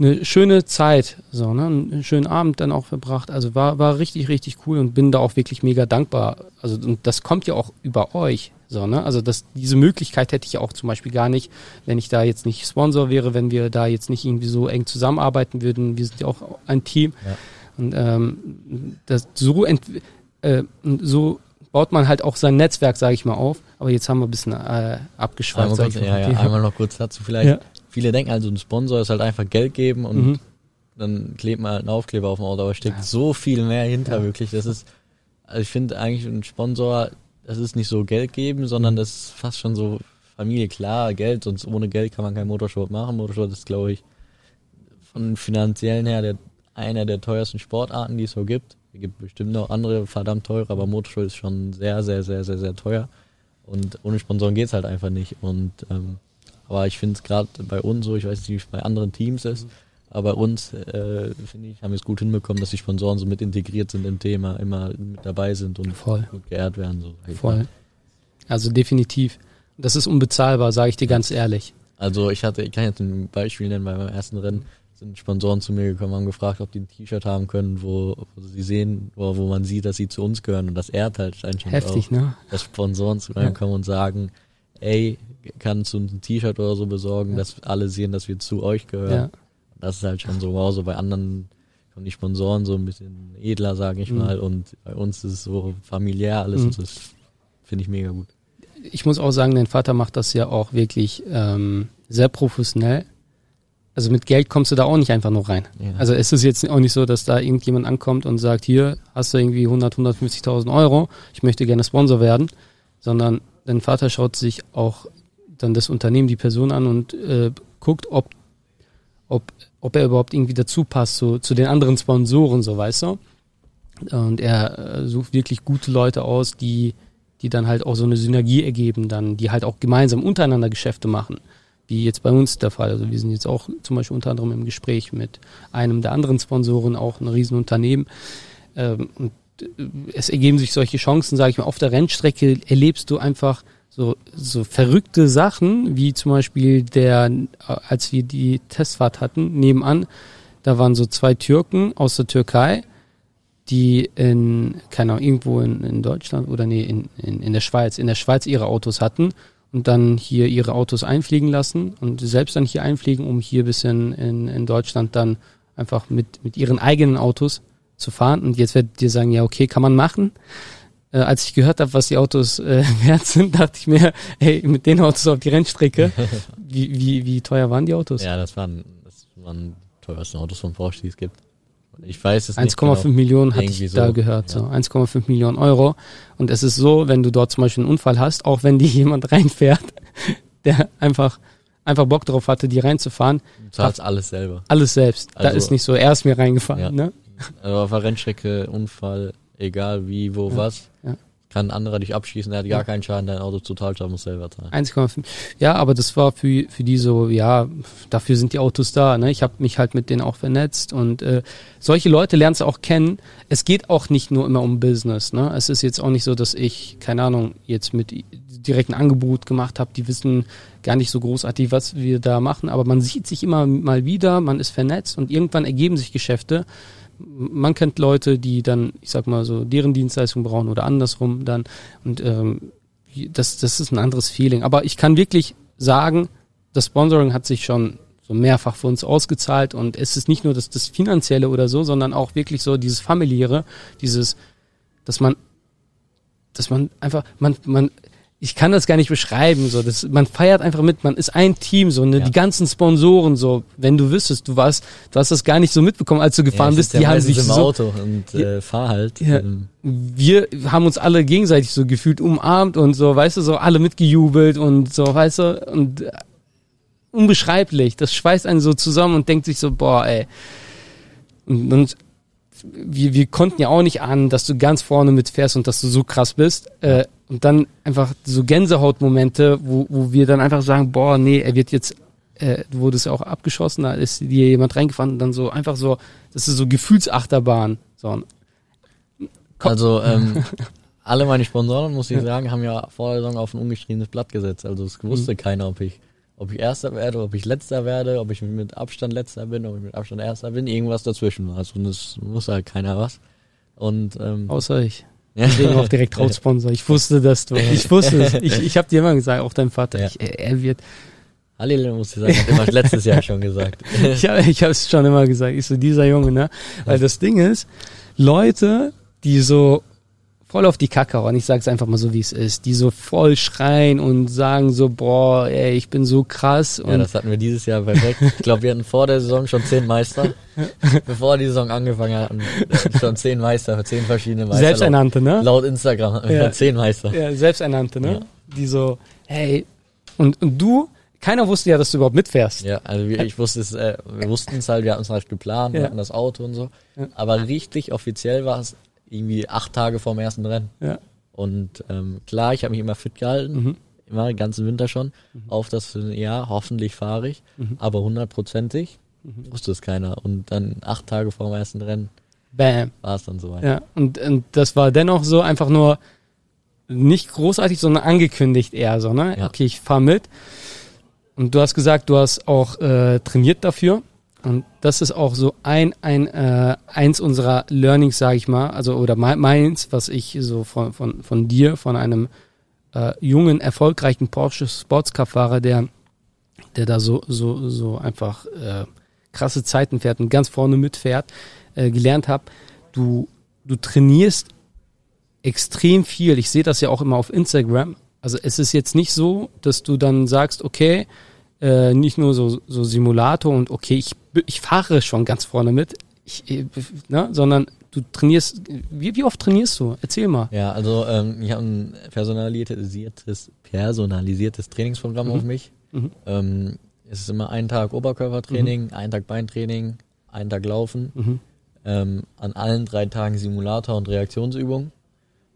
eine schöne Zeit, so, ne? Einen schönen Abend dann auch verbracht. Also war, war richtig, richtig cool und bin da auch wirklich mega dankbar. Also, und das kommt ja auch über euch, so, ne? Also, das, diese Möglichkeit hätte ich ja auch zum Beispiel gar nicht, wenn ich da jetzt nicht Sponsor wäre, wenn wir da jetzt nicht irgendwie so eng zusammenarbeiten würden. Wir sind ja auch ein Team. Ja. Und ähm, das so äh, so baut man halt auch sein Netzwerk, sage ich mal, auf. Aber jetzt haben wir ein bisschen äh, abgeschweift. Einmal, ja, ja, einmal noch kurz dazu vielleicht. Ja. Viele denken also, ein Sponsor ist halt einfach Geld geben und Mhm. dann klebt man halt einen Aufkleber auf dem Auto, aber steckt so viel mehr hinter wirklich. Das ist Also ich finde eigentlich ein Sponsor, das ist nicht so Geld geben, sondern das ist fast schon so Familie, klar, Geld, sonst ohne Geld kann man kein Motorsport machen. Motorsport ist, glaube ich, von finanziellen her der, einer der teuersten Sportarten, die es so gibt. Es gibt bestimmt noch andere verdammt teure, aber Motorsport ist schon sehr, sehr, sehr, sehr, sehr teuer. Und ohne Sponsoren geht's halt einfach nicht. Und ähm, aber ich finde es gerade bei uns so, ich weiß nicht, wie es bei anderen Teams ist, aber bei uns, äh, finde ich, haben wir es gut hinbekommen, dass die Sponsoren so mit integriert sind im Thema, immer mit dabei sind und Voll. gut geehrt werden. So. Voll. Also definitiv. Das ist unbezahlbar, sage ich dir ganz ehrlich. Also ich hatte, ich kann jetzt ein Beispiel nennen, bei meinem ersten Rennen sind Sponsoren zu mir gekommen, haben gefragt, ob die ein T-Shirt haben können, wo, wo sie sehen, wo, wo man sieht, dass sie zu uns gehören und das ehrt halt einfach Heftig, auch, ne? dass Sponsoren zu mir Ja. kommen und sagen, ey, kannst du uns ein T-Shirt oder so besorgen, Ja. dass alle sehen, dass wir zu euch gehören. Ja. Das ist halt schon so, wow, so bei anderen kommen die Sponsoren so ein bisschen edler, sage ich Mhm. mal, und bei uns ist es so familiär alles Mhm. und das finde ich mega gut. ich muss auch sagen, dein Vater macht das ja auch wirklich ähm, sehr professionell. Also mit Geld kommst du da auch nicht einfach nur rein. Ja. Also es ist jetzt auch nicht so, dass da irgendjemand ankommt und sagt, hier hast du irgendwie 100, 150.000 Euro, ich möchte gerne Sponsor werden, sondern dein Vater schaut sich auch dann das Unternehmen, die Person an und äh, guckt, ob, ob, ob er überhaupt irgendwie dazu passt zu, zu den anderen Sponsoren, so weißt du. Und er äh, sucht wirklich gute Leute aus, die, die dann halt auch so eine Synergie ergeben, dann, die halt auch gemeinsam untereinander Geschäfte machen. Wie jetzt bei uns der Fall. Also wir sind jetzt auch zum Beispiel unter anderem im Gespräch mit einem der anderen Sponsoren, auch ein Riesenunternehmen. Ähm, und äh, es ergeben sich solche Chancen, sage ich mal, auf der Rennstrecke erlebst du einfach so, so verrückte Sachen, wie zum Beispiel der, äh, als wir die Testfahrt hatten, nebenan, da waren so zwei Türken aus der Türkei, die in, keine Ahnung, irgendwo in, in Deutschland oder nee, in, in, in der Schweiz, in der Schweiz ihre Autos hatten und dann hier ihre Autos einfliegen lassen und selbst dann hier einfliegen, um hier bis in, in, in Deutschland dann einfach mit, mit ihren eigenen Autos zu fahren. Und jetzt werdet ihr sagen, ja, okay, kann man machen. Äh, als ich gehört habe, was die Autos äh, wert sind, dachte ich mir, hey, mit den Autos auf die Rennstrecke, wie, wie, wie teuer waren die Autos? Ja, das waren, das waren die teuersten Autos von Porsche, die es gibt. Ich weiß es 1,5 nicht Millionen hatte Irgendwie ich da so, gehört, so ja. 1,5 Millionen Euro. Und es ist so, wenn du dort zum Beispiel einen Unfall hast, auch wenn dir jemand reinfährt, der einfach einfach Bock drauf hatte, die reinzufahren, genau. Du zahlst alles selber. alles selbst. da Also- ist nicht so, er ist mir reingefahren, Ja. ne? Also auf der Rennstrecke, Unfall, egal wie, wo, Ja, was, ja. Kann ein anderer dich abschießen, der hat gar keinen Schaden, dein Auto Totalschaden muss selber zahlen. 1,5. Ja, aber das war für, für die so, ja, dafür sind die Autos da. Ne? Ich habe mich halt mit denen auch vernetzt und äh, solche Leute lernst du auch kennen. Es geht auch nicht nur immer um Business. Ne? Es ist jetzt auch nicht so, dass ich, keine Ahnung, jetzt mit direkt ein Angebot gemacht habe. Die wissen gar nicht so großartig, was wir da machen. Aber man sieht sich immer mal wieder, man ist vernetzt und irgendwann ergeben sich Geschäfte. Man kennt Leute, die dann, ich sag mal so, deren Dienstleistung brauchen oder andersrum dann. Und ähm, das, das ist ein anderes Feeling. Aber ich kann wirklich sagen, das Sponsoring hat sich schon so mehrfach für uns ausgezahlt und es ist nicht nur das, das Finanzielle oder so, sondern auch wirklich so dieses familiäre, dieses, dass man, dass man einfach, man, man, ich kann das gar nicht beschreiben, so, das, man feiert einfach mit, man ist ein Team, so, ne, Ja. die ganzen Sponsoren, so, wenn du wüsstest, du warst, du hast das gar nicht so mitbekommen, als du gefahren ich bist, die ja haben sich im so, Auto und äh, fahr halt. Ja. Ähm, wir haben uns alle gegenseitig so gefühlt umarmt und so, weißt du, so alle mitgejubelt und so, weißt du, und äh, unbeschreiblich. Das schweißt einen so zusammen und denkt sich so, boah, ey. Und, und wir, wir konnten ja auch nicht ahnen, dass du ganz vorne mitfährst und dass du so krass bist. Äh, und dann einfach so Gänsehautmomente, wo, wo wir dann einfach sagen, boah, nee, er wird jetzt, äh, du wurdest ja auch abgeschossen, da ist dir jemand reingefahren und dann so einfach so, das ist so Gefühlsachterbahn. So, Komm. Also ähm, alle meine Sponsoren, muss ich sagen, haben ja vor der Saison auf ein ungeschriebenes Blatt gesetzt. Also es Mhm. wusste keiner, ob ich, ob ich Erster werde, ob ich Letzter werde, ob ich mit Abstand Letzter bin, ob ich mit Abstand Erster bin, irgendwas dazwischen. Also und das wusste halt keiner was. Und ähm, außer ich. ja. Deswegen auch direkt Hauptsponsor. Ich wusste, dass du. Ich wusste es. Ich, ich habe dir immer gesagt, auch dein Vater. Ja. Ich, er er wird. Halil, muss ich sagen, hat immer letztes Jahr schon gesagt. Ich habe ich es schon immer gesagt. Ich so dieser Junge, ne? Weil das Ding ist, Leute, die so voll auf die Kacke hauen. Ich sag's einfach mal so, wie es ist. Die so voll schreien und sagen so, boah, ey, ich bin so krass. Und Ja, das hatten wir dieses Jahr perfekt. Ich glaube, wir hatten vor der Saison schon zehn Meister. Bevor die Saison angefangen hat, hatten wir schon zehn Meister, zehn verschiedene Meister. Selbsternannte, ne? Laut, laut Instagram hatten wir Ja. schon zehn Meister. Ja, selbsternannte, ne? Ja. Die so, hey, und, und du, keiner wusste ja, dass du überhaupt mitfährst. Ja, also wir, ich wusste es, äh, wir wussten es halt, wir hatten es halt geplant, wir Ja. hatten das Auto und so. Ja. Aber richtig offiziell war es irgendwie acht Tage vorm ersten Rennen. Ja. Und ähm, klar, ich habe mich immer fit gehalten, Mhm. immer den ganzen Winter schon, auf das, ja, hoffentlich fahre ich, Mhm. aber hundertprozentig wusste es keiner. Und dann acht Tage vor dem ersten Rennen Bam. war es dann soweit. Ja, und, und das war dennoch so einfach nur nicht großartig, sondern angekündigt eher so, ne? Ja. Okay, ich fahr mit. Und du hast gesagt, du hast auch äh, trainiert dafür. Und das ist auch so ein, ein äh, eins unserer Learnings, sage ich mal, also oder me- meins, was ich so von, von, von dir, von einem äh, jungen, erfolgreichen Porsche Sportscar-Fahrer, der, der da so, so, so einfach äh, krasse Zeiten fährt und ganz vorne mitfährt, äh, gelernt habe, du, du trainierst extrem viel. Ich sehe das ja auch immer auf Instagram. Also es ist jetzt nicht so, dass du dann sagst, okay, äh, nicht nur so, so Simulator und okay, ich, ich fahre schon ganz vorne mit, ich, äh, ne, sondern du trainierst, wie, wie oft trainierst du? Erzähl mal. Ja, also ähm, ich habe ein personalisiertes, personalisiertes Trainingsprogramm auf mich. Mhm. Ähm, es ist immer ein Tag Oberkörpertraining, ein Tag Beintraining, ein Tag Laufen. Mhm. Ähm, an allen drei Tagen Simulator und Reaktionsübung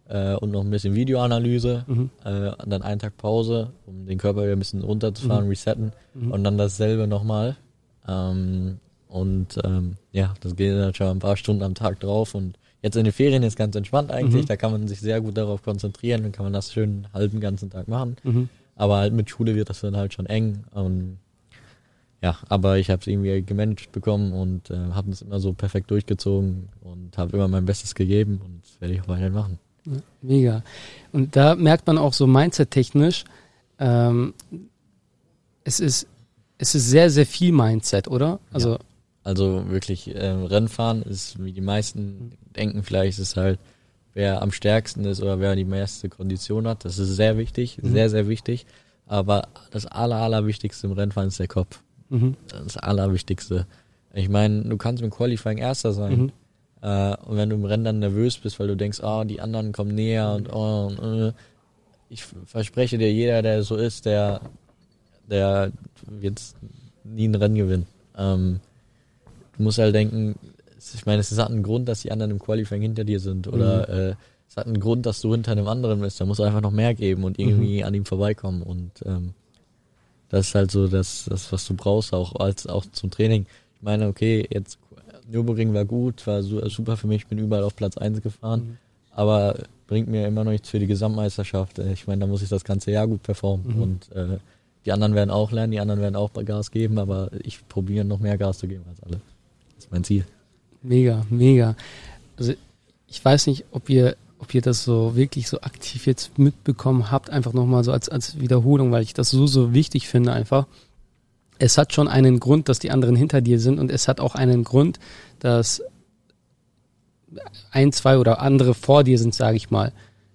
äh, und noch ein bisschen Videoanalyse. Mhm. Äh, und dann einen Tag Pause, um den Körper wieder ein bisschen runterzufahren, resetten Mhm. und dann dasselbe nochmal. Ähm, und ähm, ja, das geht dann schon ein paar Stunden am Tag drauf und jetzt in den Ferien ist ganz entspannt eigentlich, Mhm. da kann man sich sehr gut darauf konzentrieren, dann kann man das schön einen halben ganzen Tag machen. Mhm. Aber halt mit Schule wird das dann halt schon eng. Und ja, aber ich habe es irgendwie gemanagt bekommen und äh, habe es immer so perfekt durchgezogen und habe immer mein Bestes gegeben und das werde ich auch weiterhin machen. Mega. Und da merkt man auch so mindset-technisch, ähm, es ist, es ist sehr, sehr viel Mindset, oder? Also, Also wirklich äh, Rennfahren ist, wie die meisten denken, vielleicht ist es halt, wer am stärksten ist oder wer die meiste Kondition hat. Das ist sehr wichtig, Mhm. sehr, sehr wichtig. Aber das aller, allerwichtigste im Rennfahren ist der Kopf. mhm. Das Allerwichtigste. Ich meine, du kannst im Qualifying Erster sein. Mhm. Äh, und wenn du im Rennen dann nervös bist, weil du denkst, ah, die anderen kommen näher und, oh, und äh, ich verspreche dir, jeder, der so ist, der, der wird nie ein Rennen gewinnen. Ähm, du musst halt denken, ich meine, es hat einen Grund, dass die anderen im Qualifying hinter dir sind oder äh, es hat einen Grund, dass du hinter einem anderen bist. Da musst du einfach noch mehr geben und irgendwie an ihm vorbeikommen und ähm, das ist halt so das, das, was du brauchst, auch als auch zum Training. Ich meine, okay, jetzt Nürburgring war gut, war su- super für mich, ich bin überall auf Platz 1 gefahren, Mhm. aber bringt mir immer noch nichts für die Gesamtmeisterschaft. Äh, Ich meine, da muss ich das ganze Jahr gut performen Mhm. und äh, die anderen werden auch lernen, die anderen werden auch Gas geben, aber ich probiere noch mehr Gas zu geben als alle. Das ist mein Ziel. Mega, mega. Also ich weiß nicht, ob ihr, ob ihr das so wirklich so aktiv jetzt mitbekommen habt, einfach nochmal so als, als Wiederholung, weil ich das so, so wichtig finde einfach. Es hat schon einen Grund, dass die anderen hinter dir sind und es hat auch einen Grund, dass ein, zwei oder andere vor dir sind, sage ich mal.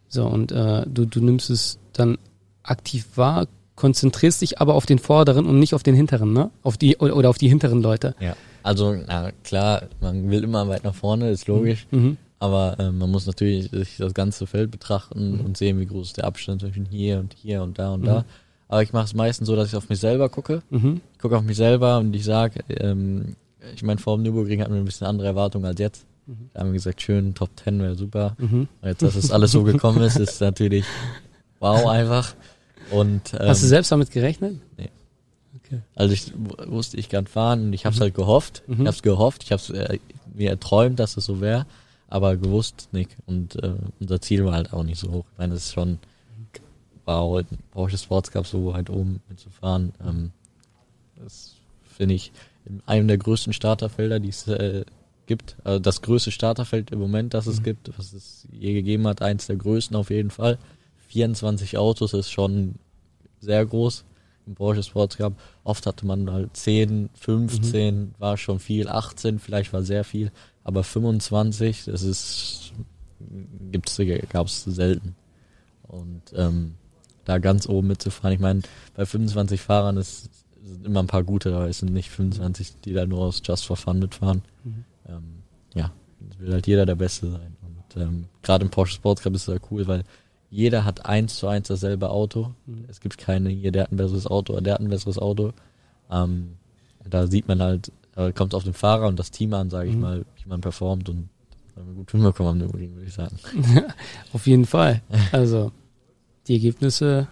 So, und äh, du, du nimmst es dann aktiv wahr, konzentrierst dich aber auf den vorderen und nicht auf den hinteren, ne? Auf die oder, auf die hinteren Leute. Ja. Also, na klar, man will immer weit nach vorne, ist logisch. Mhm. Aber ähm, man muss natürlich sich das ganze Feld betrachten und sehen, wie groß ist der Abstand zwischen hier und hier und da und da. Aber ich mache es meistens so, dass ich auf mich selber gucke. Mhm. Ich gucke auf mich selber und ich sage, ähm, ich meine, vor dem Nürburgring hatten wir ein bisschen andere Erwartungen als jetzt. Da haben wir gesagt, schön, Top 10 wäre super. Mhm. Und jetzt, dass es alles so gekommen ist, ist natürlich wow einfach. Und ähm, Hast du selbst damit gerechnet? nee. Okay. also ich wusste, ich kann fahren und ich habe es halt gehofft. Mhm. Ich habe es gehofft. Ich habe äh, mir erträumt, dass es so wäre, aber gewusst nicht. Und äh, unser Ziel war halt auch nicht so hoch. Ich meine, es ist schon wow, Porsche Sports Cup so weit oben mitzufahren. Ähm, das finde ich in einem der größten Starterfelder, die es äh, gibt. Also das größte Starterfeld im Moment, das es gibt, was es je gegeben hat, eins der größten auf jeden Fall. 24 Autos ist schon sehr groß im Porsche Sports Cup. Oft hatte man halt 10, 15, war schon viel, 18 vielleicht war sehr viel, aber 25, das ist gibt's, gab's selten. Und ähm, da ganz oben mitzufahren, ich meine, bei 25 Fahrern ist, sind immer ein paar gute, aber es sind nicht 25, die da nur aus Just for Fun mitfahren. Mhm. Ähm, ja, es will halt jeder der Beste sein. Und ähm, gerade im Porsche Sports Cup ist es ja cool, weil jeder hat eins zu eins dasselbe Auto. Mhm. Es gibt keine, hier, der hat ein besseres Auto, oder der hat ein besseres Auto. Ähm, da sieht man halt, äh, kommt auf den Fahrer und das Team an, sage ich mhm. mal, wie man performt und haben wir gut hinbekommen am Nürburgring, würde ich sagen. auf jeden Fall. Also die Ergebnisse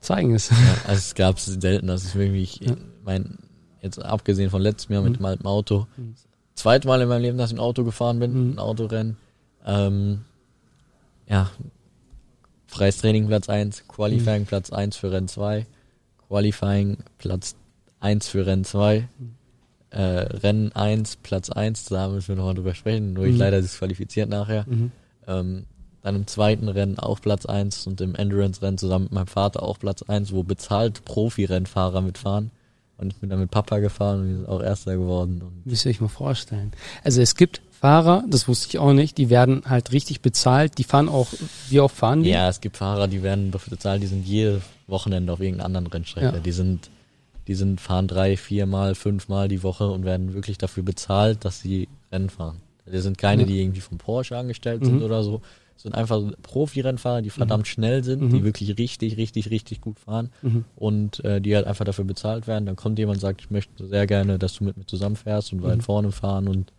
zeigen es. Ja, also es gab es selten, dass ich wirklich, ja. mein, jetzt abgesehen von letztem Jahr mhm. mit dem alten Auto, mhm. zweites Mal in meinem Leben, dass ich ein Auto gefahren bin, mhm. ein Autorennen. Ähm, ja, freies Training Platz 1, Qualifying mhm. Platz 1 für Rennen 2, Qualifying Platz 1 für Rennen 2, mhm. äh, Rennen 1, Platz 1, da müssen wir nochmal drüber sprechen, nur ich mhm. leider disqualifiziert nachher. Mhm. Ähm, dann im zweiten Rennen auch Platz 1 und im Endurance-Rennen zusammen mit meinem Vater auch Platz 1, wo bezahlt Profi-Rennfahrer mitfahren. Und ich bin dann mit Papa gefahren und wir sind auch Erster geworden. Wie soll ich mir vorstellen? Also es gibt Fahrer, das wusste ich auch nicht, die werden halt richtig bezahlt. Die fahren auch, wie oft fahren die? Ja, es gibt Fahrer, die werden bezahlt, die sind jedes Wochenende auf irgendeiner anderen Rennstrecke. Ja. Die sind, die sind, fahren drei, viermal, fünfmal die Woche und werden wirklich dafür bezahlt, dass sie Rennen fahren. Das sind keine, ja. die irgendwie vom Porsche angestellt mhm. sind oder so. Das sind einfach Profi-Rennfahrer, die verdammt mhm. schnell sind, mhm. die wirklich richtig, richtig, richtig gut fahren mhm. und äh, die halt einfach dafür bezahlt werden. Dann kommt jemand und sagt, ich möchte sehr gerne, dass du mit mir zusammenfährst und weit mhm. vorne fahren und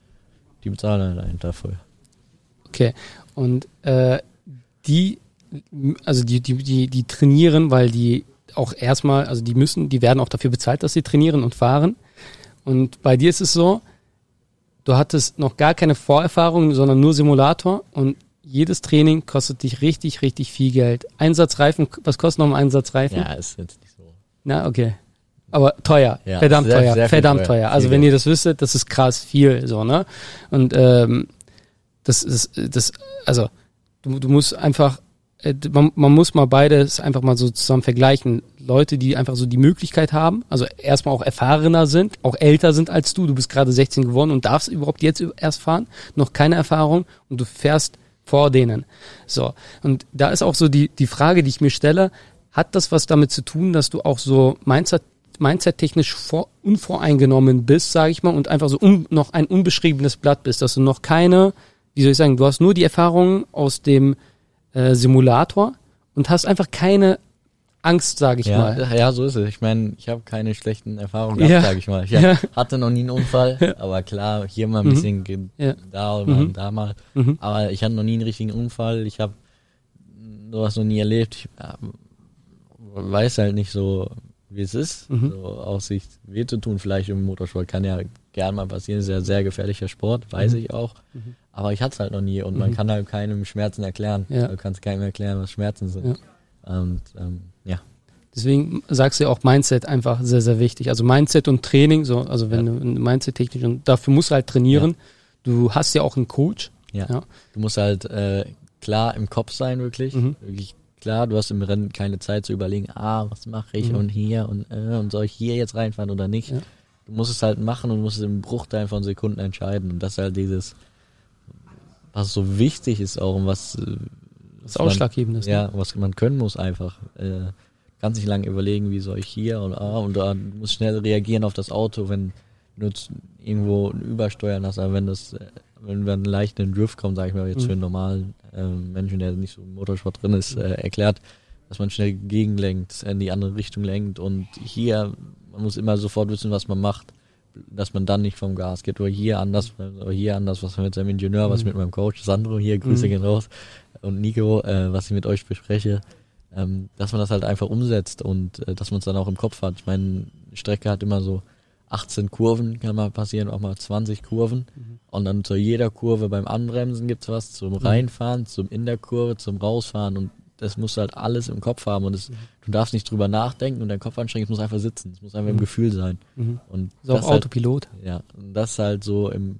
die bezahlen halt einen dafür. Okay. Und äh, die, also die, die, die, die trainieren, weil die auch erstmal, also die müssen, die werden auch dafür bezahlt, dass sie trainieren und fahren. Und bei dir ist es so, du hattest noch gar keine Vorerfahrung, sondern nur Simulator und jedes Training kostet dich richtig, richtig viel Geld. Einsatzreifen, was kostet noch ein Einsatzreifen? Ja, ist jetzt nicht so. Na, okay. Aber teuer, ja, verdammt sehr, teuer, sehr verdammt teuer. teuer. Also wenn ihr das wüsstet, das ist krass viel, so, ne? Und ähm, das ist, das, also du, du musst einfach, äh, man, man muss mal beides einfach mal so zusammen vergleichen. Leute, die einfach so die Möglichkeit haben, also erstmal auch erfahrener sind, auch älter sind als du, du bist gerade 16 geworden und darfst überhaupt jetzt erst fahren, noch keine Erfahrung und du fährst vor denen. So. Und da ist auch so die, die Frage, die ich mir stelle, hat das was damit zu tun, dass du auch so Mindset mindset-technisch vor, unvoreingenommen bist, sage ich mal, und einfach so un, noch ein unbeschriebenes Blatt bist, dass du noch keine, wie soll ich sagen, du hast nur die Erfahrungen aus dem äh, Simulator und hast einfach keine Angst, sage ich ja, mal. Ja, so ist es. Ich meine, ich habe keine schlechten Erfahrungen gehabt, ja. sage ich mal. Ich ja. hatte noch nie einen Unfall, aber klar, hier mal ein mhm. bisschen ja. da oder mhm. da mal. Mhm. Aber ich hatte noch nie einen richtigen Unfall. Ich habe sowas noch nie erlebt. Ich äh, weiß halt nicht so, wie es ist. Mhm. So aus sich weh zu tun, vielleicht im Motorsport kann ja gern mal passieren. Ist ja sehr gefährlicher Sport, weiß mhm. ich auch. Mhm. Aber ich hatte es halt noch nie und man mhm. kann halt keinem Schmerzen erklären. Ja. Du kannst keinem erklären, was Schmerzen sind. Ja. Und ähm, ja. Deswegen sagst du auch Mindset einfach sehr, sehr wichtig. Also Mindset und Training, so, also wenn ja. du Mindset technisch und dafür musst du halt trainieren. Du hast ja auch einen Coach. Ja. Du musst halt äh, klar im Kopf sein, wirklich. Mhm. Wirklich klar, du hast im Rennen keine Zeit zu überlegen, ah, was mache ich mhm. und hier und äh, und soll ich hier jetzt reinfahren oder nicht. Ja. Du musst es halt machen und musst es im Bruchteil von Sekunden entscheiden. Und das ist halt dieses, was so wichtig ist auch und was, äh, was das ausschlaggebend ist. Ja, ne? was man können muss einfach. Äh, kannst nicht lange überlegen, wie soll ich hier und ah, und da musst schnell reagieren auf das Auto, wenn du irgendwo ein Übersteuern hast, aber wenn das, wenn wir einen leichten Drift kommt, sag ich mal, jetzt mhm. für einen normalen ähm, Menschen, der nicht so im Motorsport drin ist, äh, erklärt, dass man schnell gegenlenkt, in die andere Richtung lenkt und hier, man muss immer sofort wissen, was man macht, dass man dann nicht vom Gas geht oder hier anders, oder hier anders, was mit seinem Ingenieur, was mhm. mit meinem Coach Sandro hier, Grüße mhm. gehen raus und Nico, äh, was ich mit euch bespreche, ähm, dass man das halt einfach umsetzt und äh, dass man es dann auch im Kopf hat. Ich meine, Strecke hat immer so 18 Kurven, kann mal passieren, auch mal 20 Kurven. Mhm. Und dann zu jeder Kurve beim Anbremsen gibt's was, zum mhm. Reinfahren, zum in der Kurve, zum Rausfahren und das musst du halt alles im Kopf haben und das, mhm. du darfst nicht drüber nachdenken und dein Kopf anstrengen, es muss einfach sitzen, es muss einfach im mhm. Gefühl sein. Mhm. Und ist auch halt, Autopilot. Ja, und das halt so im,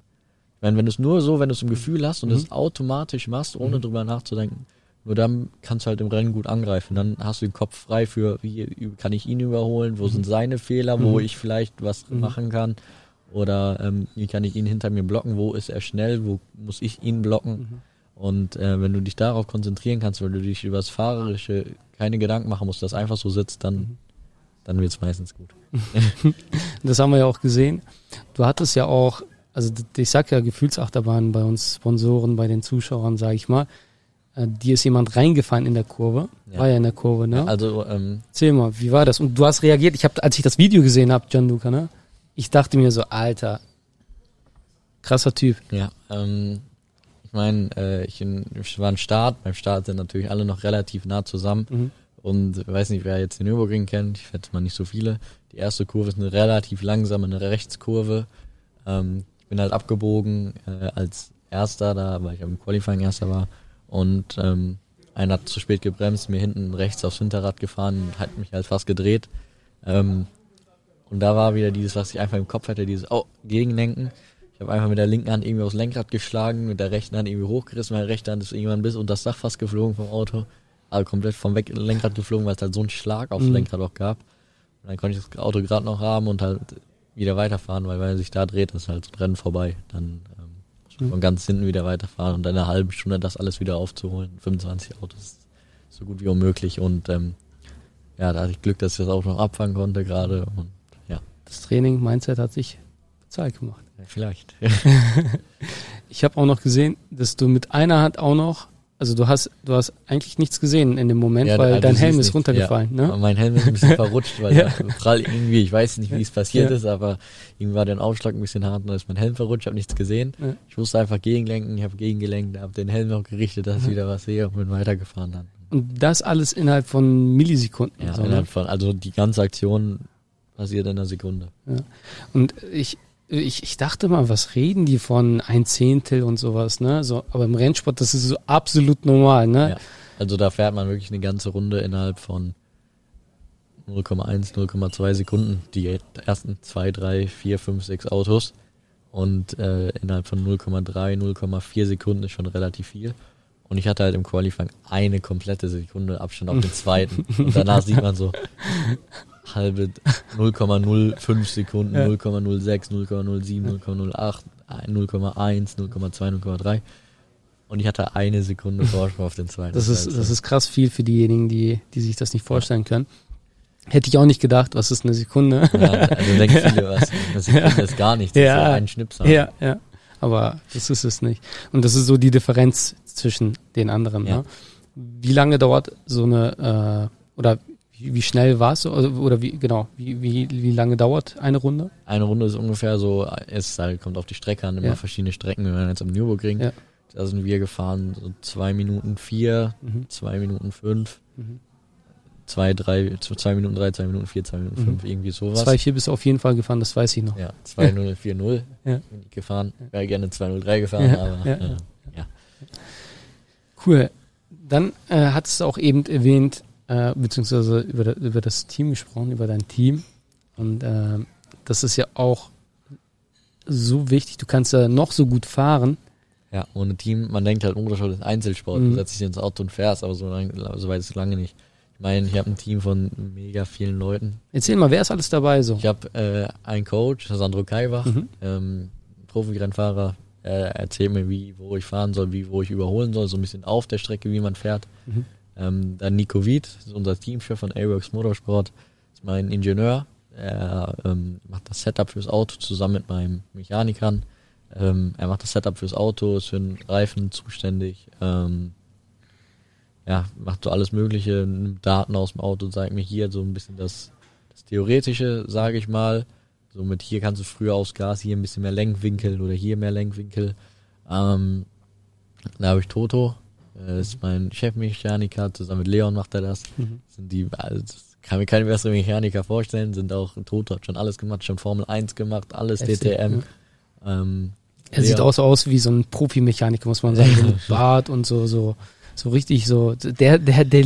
ich meine, wenn du es nur so, wenn du es im Gefühl hast und es automatisch machst, ohne drüber nachzudenken, nur dann kannst du halt im Rennen gut angreifen. Dann hast du den Kopf frei für, wie kann ich ihn überholen, wo mhm. sind seine Fehler, wo mhm. ich vielleicht was mhm. machen kann. Oder ähm, wie kann ich ihn hinter mir blocken, wo ist er schnell, wo muss ich ihn blocken. Und äh, wenn du dich darauf konzentrieren kannst, weil du dich über das Fahrerische keine Gedanken machen musst, das einfach so sitzt, dann, dann wird's meistens gut. Das haben wir ja auch gesehen. Du hattest ja auch, also ich sag ja Gefühlsachterbahn bei uns Sponsoren, bei den Zuschauern, sage ich mal. Äh, Dir ist jemand reingefallen in der Kurve. Ja. War ja in der Kurve, ne? Also ähm, Erzähl mal, wie war das? Und du hast reagiert. Ich habe, als ich das Video gesehen habe, Gianluca, ne? Ich dachte mir so, Alter, krasser Typ. Ja, ähm, ich meine, äh, ich, ich war ein Start. Beim Start sind natürlich alle noch relativ nah zusammen. Mhm. Und ich weiß nicht, wer jetzt den Nürburgring kennt. Ich schätze mal nicht so viele. Die erste Kurve ist eine relativ langsame, eine Rechtskurve. Ähm, ich bin halt abgebogen äh, als Erster da, weil ich am Qualifying Erster war. Und ähm, einer hat zu spät gebremst, mir hinten rechts aufs Hinterrad gefahren und hat mich halt fast gedreht. Ähm, und da war wieder dieses, was ich einfach im Kopf hatte, dieses, oh, Gegenlenken. Ich habe einfach mit der linken Hand irgendwie aufs Lenkrad geschlagen, mit der rechten Hand irgendwie hochgerissen, meine rechte Hand ist irgendwann bis unter das Dach fast geflogen vom Auto. Also komplett vom Weg Lenkrad geflogen, weil es halt so einen Schlag aufs Mhm. Lenkrad auch gab. Und dann konnte ich das Auto gerade noch haben und halt wieder weiterfahren, weil wenn er sich da dreht, ist halt das Rennen vorbei. Dann Mhm. von ganz hinten wieder weiterfahren und in einer halben Stunde das alles wieder aufzuholen. 25 Autos so gut wie unmöglich und ähm, ja, da hatte ich Glück, dass ich das Auto noch abfangen konnte gerade und ja, Das Training, Mindset hat sich bezahlt gemacht. vielleicht. Ich habe auch noch gesehen, dass du mit einer Hand auch noch, also du hast, du hast eigentlich nichts gesehen in dem Moment, Ja, weil du dein Helm ist runtergefallen, Ja. ne? Mein Helm ist ein bisschen verrutscht, weil Ja. der prall irgendwie, ich weiß nicht, wie es passiert Ja. ist, aber irgendwie war der Aufschlag ein bisschen hart und dann ist mein Helm verrutscht, ich habe nichts gesehen. Ja. Ich musste einfach gegenlenken, ich habe gegengelenkt, habe den Helm auch gerichtet, dass ich wieder was sehe und bin weitergefahren dann. Und das alles innerhalb von Millisekunden. Ja, so, ne? innerhalb von, also die ganze Aktion passiert in einer Sekunde. Und ich, ich, ich dachte mal, was reden die von ein Zehntel und sowas, ne? So, aber im Rennsport, das ist so absolut normal, ne? Ja. Also da fährt man wirklich eine ganze Runde innerhalb von 0,1, 0,2 Sekunden. Die ersten zwei, drei, vier, fünf, sechs Autos. Und äh, innerhalb von 0,3, 0,4 Sekunden ist schon relativ viel. Und ich hatte halt im Qualifying eine komplette Sekunde Abstand auf den zweiten. Und danach sieht man so halbe 0,05 Sekunden, Ja. 0,06, 0,07, 0,08, 0,1, 0,2, 0,3. Und ich hatte eine Sekunde Vorsprung auf den zweiten. Das ist, das ist krass viel für diejenigen, die, die sich das nicht vorstellen können. Hätte ich auch nicht gedacht, was ist eine Sekunde? ja, also denken viele was. Eine Sekunde ist gar nichts. Das Ja. ist so ein Schnips. Ja, ja. Aber das ist es nicht. Und das ist so die Differenz zwischen den anderen. Ja. Ne? Wie lange dauert so eine, äh, oder wie, schnell war es, so, also- oder wie, genau, wie, wie, wie lange dauert eine Runde? Eine Runde ist ungefähr so, es halt, kommt auf die Strecke an, immer Ja. verschiedene Strecken. Wir waren jetzt am Nürburgring. Ja. Da sind wir gefahren, so zwei Minuten vier, Mhm. zwei Minuten fünf, Mhm. zwei, drei, zwei Minuten drei, zwei Minuten vier, zwei Minuten Mhm. fünf, irgendwie sowas. 2-4 bist du auf jeden Fall gefahren, das weiß ich noch. Ja, 2.040 Ja. bin ich gefahren. Wäre gerne 2.03 gefahren, Ja, aber ja, äh. Cool. Dann äh, hattest du auch eben erwähnt, äh, beziehungsweise über, über das Team gesprochen, über dein Team. Und äh, das ist ja auch so wichtig. Du kannst ja noch so gut fahren. Ja, ohne Team, man denkt halt, Motorsport ist Einzelsport. Mhm. Du setzt dich ins Auto und fährst, aber so, lang, so weit ist es lange nicht. Ich meine, ich habe ein Team von mega vielen Leuten. Erzähl mal, wer ist alles dabei so? Ich habe äh, einen Coach, Sandro Kaiwach, Mhm. ähm, Profi-Rennfahrer. Er erzählt mir, wie, wo ich fahren soll, wie, wo ich überholen soll, so ein bisschen auf der Strecke, wie man fährt. Mhm. Ähm, dann Nico Wied, unser Teamchef von A-Works Motorsport, ist mein Ingenieur. Er ähm, macht das Setup fürs Auto zusammen mit meinem Mechanikern. Ähm, er macht das Setup fürs Auto, ist für den Reifen zuständig. Ähm, ja, macht so alles Mögliche, nimmt Daten aus dem Auto, zeigt mir hier so ein bisschen das, das Theoretische, sage ich mal. So mit hier kannst du früher aufs Gas, hier ein bisschen mehr Lenkwinkel oder hier mehr Lenkwinkel. Ähm, da habe ich Toto, äh, das ist mein Chefmechaniker, zusammen mit Leon macht er das. Mhm. Sind die, also kann mir keine bessere Mechaniker vorstellen, sind auch, Toto hat schon alles gemacht, schon Formel 1 gemacht, alles FC, DTM. ja. Ähm, Er sieht auch so aus wie so ein Profimechaniker, muss man sagen, so mit Bart und so, so, so richtig so. Der, der, der,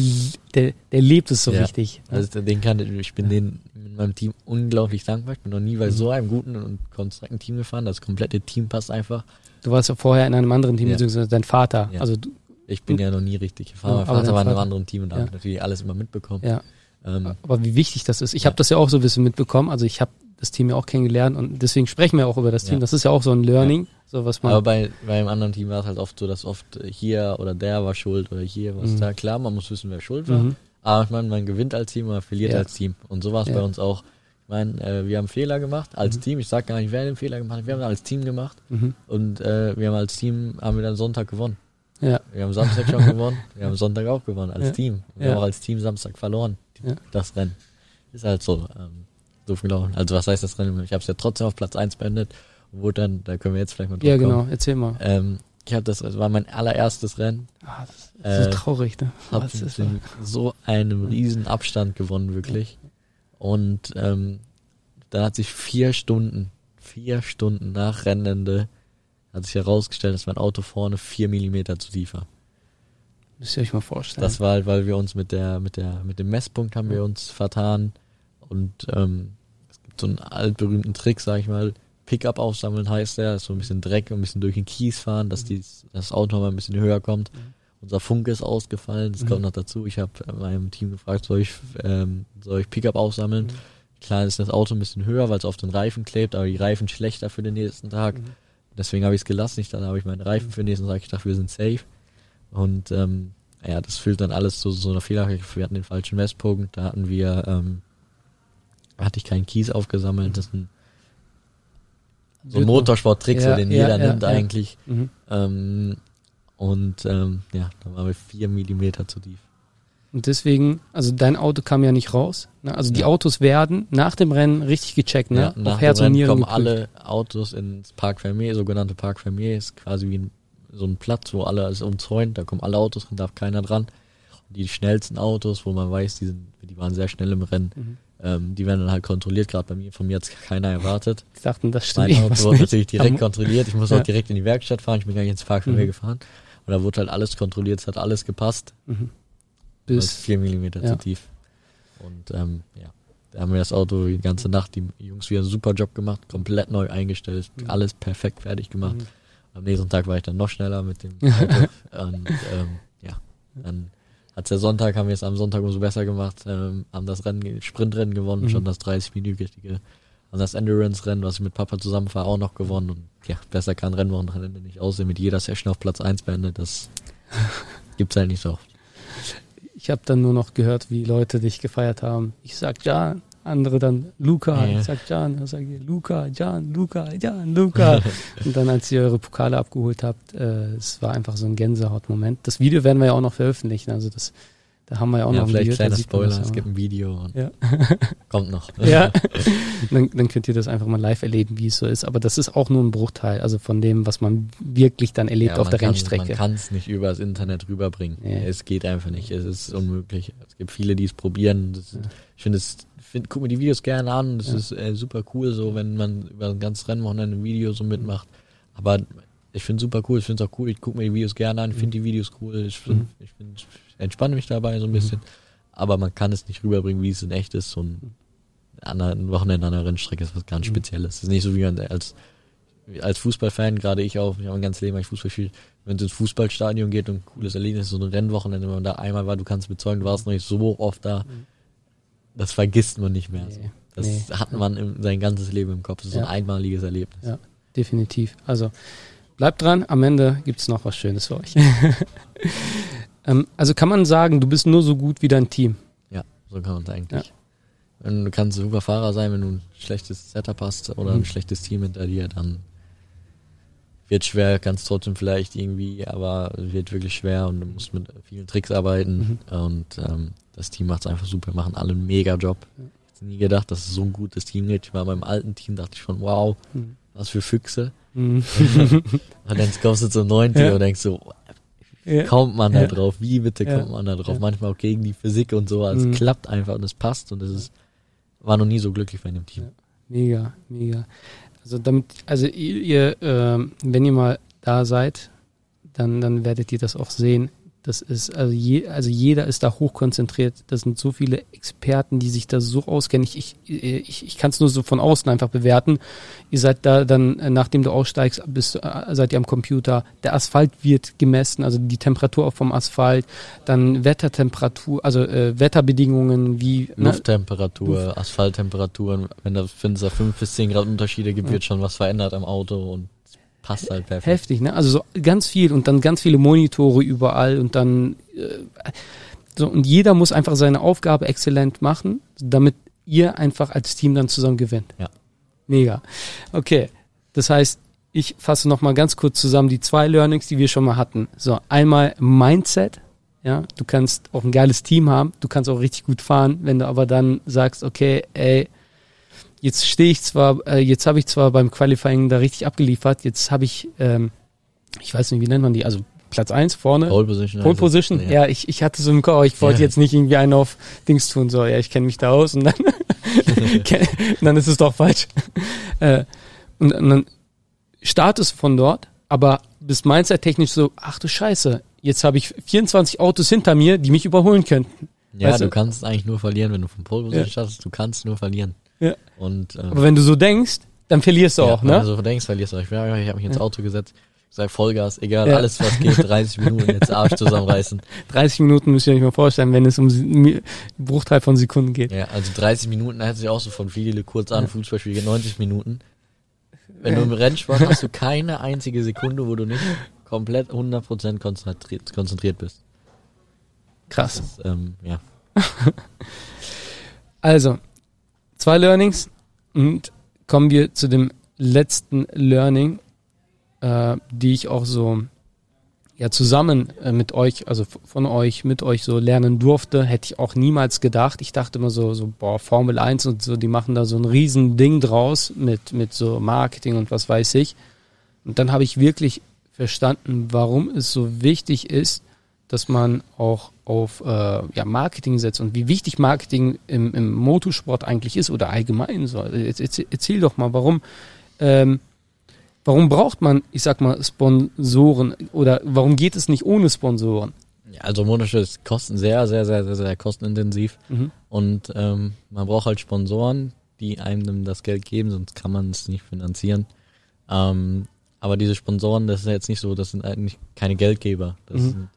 der, der lebt es so Ja. richtig. ne? Also den kann ich bin den mit meinem Team unglaublich dankbar. Ich bin noch nie bei Mhm. so einem guten und konstrakten Team gefahren. Das komplette Team passt einfach. Du warst ja vorher in einem anderen Team, Ja. beziehungsweise dein Vater. Ja. Also du, Ich bin ja noch nie richtig gefahren. Mein Vater war in einem anderen Team und da Ja. habe ich natürlich alles immer mitbekommen. ja. Ähm, Aber wie wichtig das ist. Ich Ja. habe das ja auch so ein bisschen mitbekommen. Also ich habe das Team ja auch kennengelernt und deswegen sprechen wir auch über das Team. Ja. Das ist ja auch so ein Learning, so was man. Aber bei, bei einem anderen Team war es halt oft so, dass oft hier oder der war schuld oder hier was Mhm. da. Klar, man muss wissen, wer schuld war. Mhm. Aber ich meine, man gewinnt als Team, man verliert als Team. Und so war es bei uns auch. Ich meine, äh, wir haben Fehler gemacht als Mhm. Team. Ich sag gar nicht, wer den Fehler gemacht hat. Wir haben als Team gemacht. Mhm. Und äh, wir haben als Team, haben wir dann Sonntag gewonnen. Ja, Wir haben Samstag schon gewonnen. Wir haben Sonntag auch gewonnen als Ja. Team. Wir Ja. haben auch als Team Samstag verloren. Das Rennen. Ist halt so. Ähm, so viel gelaufen. Also was heißt das Rennen? Ich habe es ja trotzdem auf Platz 1 beendet. Wurde dann, da können wir jetzt vielleicht mal drauf ja kommen. genau, erzähl mal. Ähm, ich habe das, es war mein allererstes Rennen. Ah, das ist so Äh, traurig, ne? Hab Was ist mit so einem riesen Abstand gewonnen, wirklich. Und ähm, dann hat sich vier Stunden, vier Stunden nach Rennende, hat sich herausgestellt, dass mein Auto vorne vier Millimeter zu tief war. Müsst ihr euch mal vorstellen. Das war halt, weil wir uns mit der, mit der, mit dem Messpunkt haben wir uns vertan. Und ähm, es gibt so einen altberühmten Trick, sag ich mal. Pickup aufsammeln heißt der, so ein bisschen Dreck und ein bisschen durch den Kies fahren, dass die, das Auto mal ein bisschen höher kommt. Unser Funke ist ausgefallen, das Mhm. kommt noch dazu. Ich habe meinem Team gefragt, soll ich, ähm, soll ich Pickup aufsammeln? Klar ist das Auto ein bisschen höher, weil es auf den Reifen klebt, aber die Reifen schlechter für den nächsten Tag. Mhm. Deswegen habe ich es gelassen. Ich dann habe ich meine Reifen für den nächsten Tag. Ich dachte, wir sind safe. Und ähm, ja, das führt dann alles zu so einer Fehler. Wir hatten den falschen Messpunkt. Da hatten wir, ähm, hatte ich keinen Kies aufgesammelt. Das ist ein, so Motorsporttrick, Ja, so den ja, jeder ja, nimmt eigentlich. Mhm. Ähm, und ähm, ja, da waren wir vier Millimeter zu tief. Und deswegen, also dein Auto kam ja nicht raus. Ne? Also die Ja. Autos werden nach dem Rennen richtig gecheckt, ne? Ja, nach Auf dem Herz und Rennen Nieren kommen geprüft. alle Autos ins Park Fermier, sogenannte Park Fermier, ist quasi wie ein, so ein Platz, wo alle ist umzäunt, da kommen alle Autos drin, darf keiner dran. Und die schnellsten Autos, wo man weiß, die sind, die waren sehr schnell im Rennen, Mhm. ähm, die werden dann halt kontrolliert, gerade bei mir, von mir hat keiner erwartet. Die dachten, das stimmt Mein Auto wurde natürlich direkt kontrolliert, ich muss Ja. auch direkt in die Werkstatt fahren, ich bin gar nicht ins Park Fermier Mhm. gefahren. Und da wurde halt alles kontrolliert, es hat alles gepasst. Mhm. Bis Bis, vier Millimeter ja. zu tief. Und ähm, ja, da haben wir das Auto die ganze Nacht, die Jungs wieder einen super Job gemacht, komplett neu eingestellt, Mhm. alles perfekt fertig gemacht. Mhm. Am nächsten Tag war ich dann noch schneller mit dem Auto. und ähm, ja, dann hat's der Sonntag, haben wir es am Sonntag umso besser gemacht, ähm, haben das Rennen, Sprintrennen gewonnen, Mhm. schon das 30-minütige. Haben das Endurance-Rennen, was ich mit Papa zusammen fahre, auch noch gewonnen. Und ja, besser kann Rennwochenende nicht aussehen, mit jeder Session auf Platz 1 beendet. Das gibt's halt nicht so oft. Ich habe dann nur noch gehört, wie Leute dich gefeiert haben. Ich sag Jan, andere dann Luca. Ja. Ich sag Jan, dann sag ich Luca, Jan, Luca, Jan, Luca. Und dann, als ihr eure Pokale abgeholt habt, äh, es war einfach so ein Gänsehautmoment. Das Video werden wir ja auch noch veröffentlichen. Also das, da haben wir ja auch ja, noch ein vielleicht Video. da kleiner Spoiler, es gibt ein Video und Ja. kommt noch. Ja, dann, dann könnt ihr das einfach mal live erleben, wie es so ist. Aber das ist auch nur ein Bruchteil, also von dem, was man wirklich dann erlebt Ja, auf der kann, Rennstrecke. Man kann es nicht über das Internet rüberbringen. Es geht einfach nicht. Es ist unmöglich. Es gibt viele, die es probieren. Das, Ich finde es, find, guck mir die Videos gerne an. Das ist äh, super cool, so wenn man über ein ganzes Rennwochenende ein Video so mitmacht. Aber ich finde es super cool. Ich finde es auch cool. Ich gucke mir die Videos gerne an. Ich finde die Videos cool. Ich, find, Mhm. find, entspanne mich dabei so ein bisschen. Aber man kann es nicht rüberbringen, wie es in echt ist. So ein, an einer- Wochenende an einer Rennstrecke ist was ganz Mhm. Spezielles. Es ist nicht so wie man als als Fußballfan, gerade ich auch, ich habe mein ganzes Leben ich Fußball gespielt, wenn es ins Fußballstadion geht und ein cooles Erlebnis, so ein Rennwochenende, wenn man da einmal war, du kannst bezeugen, du warst noch nicht so oft da, das vergisst man nicht mehr. Nee, So. Das nee. hat man im, sein ganzes Leben im Kopf. Das ist so Ja. ein einmaliges Erlebnis. Ja. Definitiv. Also bleibt dran, am Ende gibt's noch was Schönes für euch. ähm, also kann man sagen, du bist nur so gut wie dein Team. Ja, so kann man es eigentlich. Wenn du kannst super Fahrer sein, wenn du ein schlechtes Setup hast oder Mhm. ein schlechtes Team hinter dir, dann wird schwer, kannst trotzdem vielleicht irgendwie, aber es wird wirklich schwer und du musst mit vielen Tricks arbeiten und ähm, das Team macht es einfach super, machen alle einen mega Job. Ich hätte nie gedacht, dass es so ein gutes Team gibt. Ich war beim alten Team, dachte ich schon, wow, Mhm. was für Füchse. Mhm. Und dann kommst du zum 90 Ja. und denkst so, Ja. kommt man da drauf? Wie bitte kommt man da drauf? Manchmal auch gegen die Physik und so. Also Mhm. Es klappt einfach und es passt und es ist, war noch nie so glücklich bei einem Team. Ja. Mega, mega. Also damit, also ihr, ihr ähm, wenn ihr mal da seid, dann, dann werdet ihr das auch sehen. Das ist, also, je, also jeder ist da hochkonzentriert. Das sind so viele Experten, die sich da so auskennen. Ich, ich, ich, ich kann es nur so von außen einfach bewerten. Ihr seid da dann, äh, nachdem du aussteigst, bist, äh, seid ihr am Computer. Der Asphalt wird gemessen, also die Temperatur vom Asphalt, dann Wettertemperatur, also äh, Wetterbedingungen wie ne? Lufttemperatur, Luft. Asphalttemperaturen. Wenn da wenn es da fünf bis zehn Grad Unterschiede gibt, ja. wird schon was verändert am Auto und passt halt perfekt. Heftig, ne? Also so ganz viel und dann ganz viele Monitore überall und dann äh, so und jeder muss einfach seine Aufgabe exzellent machen, damit ihr einfach als Team dann zusammen gewinnt. Ja. Mega. Okay. Das heißt, ich fasse noch mal ganz kurz zusammen die zwei Learnings, die wir schon mal hatten. So, einmal Mindset. Ja, du kannst auch ein geiles Team haben, du kannst auch richtig gut fahren, wenn du aber dann sagst, okay, ey, jetzt stehe ich zwar, äh, jetzt habe ich zwar beim Qualifying da richtig abgeliefert, jetzt habe ich, ähm, ich weiß nicht, wie nennt man die, also Platz eins vorne. Pole Position. Pole Position, ja. ja. ich, ich hatte so im Kopf, ich wollte ja. jetzt nicht irgendwie einen auf Dings tun, so, ja, ich kenne mich da aus und dann, und dann ist es doch falsch. Äh, und, und dann startest du von dort, aber bist mindset technisch so, ach du Scheiße, jetzt habe ich 24 Autos hinter mir, die mich überholen könnten. Ja, weißt du, du kannst eigentlich nur verlieren, wenn du vom Pole Position ja. startest, du kannst nur verlieren. Ja. Und, ähm, Aber wenn du so denkst, dann verlierst du ja, auch, ne? Wenn du so denkst, verlierst du auch. Ich, ich habe mich ins Auto gesetzt, sag Vollgas, egal, ja. alles was geht, 30 Minuten jetzt Arsch zusammenreißen. 30 Minuten müsst ihr euch mal vorstellen, wenn es um Bruchteil von Sekunden geht. Ja, also 30 Minuten, hört sich auch so von viele kurz an, ja. Fußballspiele 90 Minuten. Wenn du im Rennsport hast du keine einzige Sekunde, wo du nicht komplett 100% konzentriert, konzentriert bist. Krass. Ist, ähm, ja. also, Zwei Learnings und kommen wir zu dem letzten Learning, äh, die ich auch so ja zusammen äh, mit euch, also von euch, mit euch so lernen durfte, hätte ich auch niemals gedacht. Ich dachte immer so, so boah, Formel 1 und so, die machen da so ein riesen Ding draus mit, mit so Marketing und was weiß ich. Und dann habe ich wirklich verstanden, warum es so wichtig ist, dass man auch auf äh, ja, Marketing setzt und wie wichtig Marketing im, im Motorsport eigentlich ist oder allgemein so. Erzähl, erzähl doch mal, warum, ähm, warum braucht man, ich sag mal, Sponsoren oder warum geht es nicht ohne Sponsoren? Ja, also Motorsport ist kosten sehr, sehr, sehr, sehr, sehr kostenintensiv mhm. und ähm, man braucht halt Sponsoren, die einem das Geld geben, sonst kann man es nicht finanzieren. Ähm, aber diese Sponsoren, das ist jetzt nicht so, das sind eigentlich keine Geldgeber. Das mhm. sind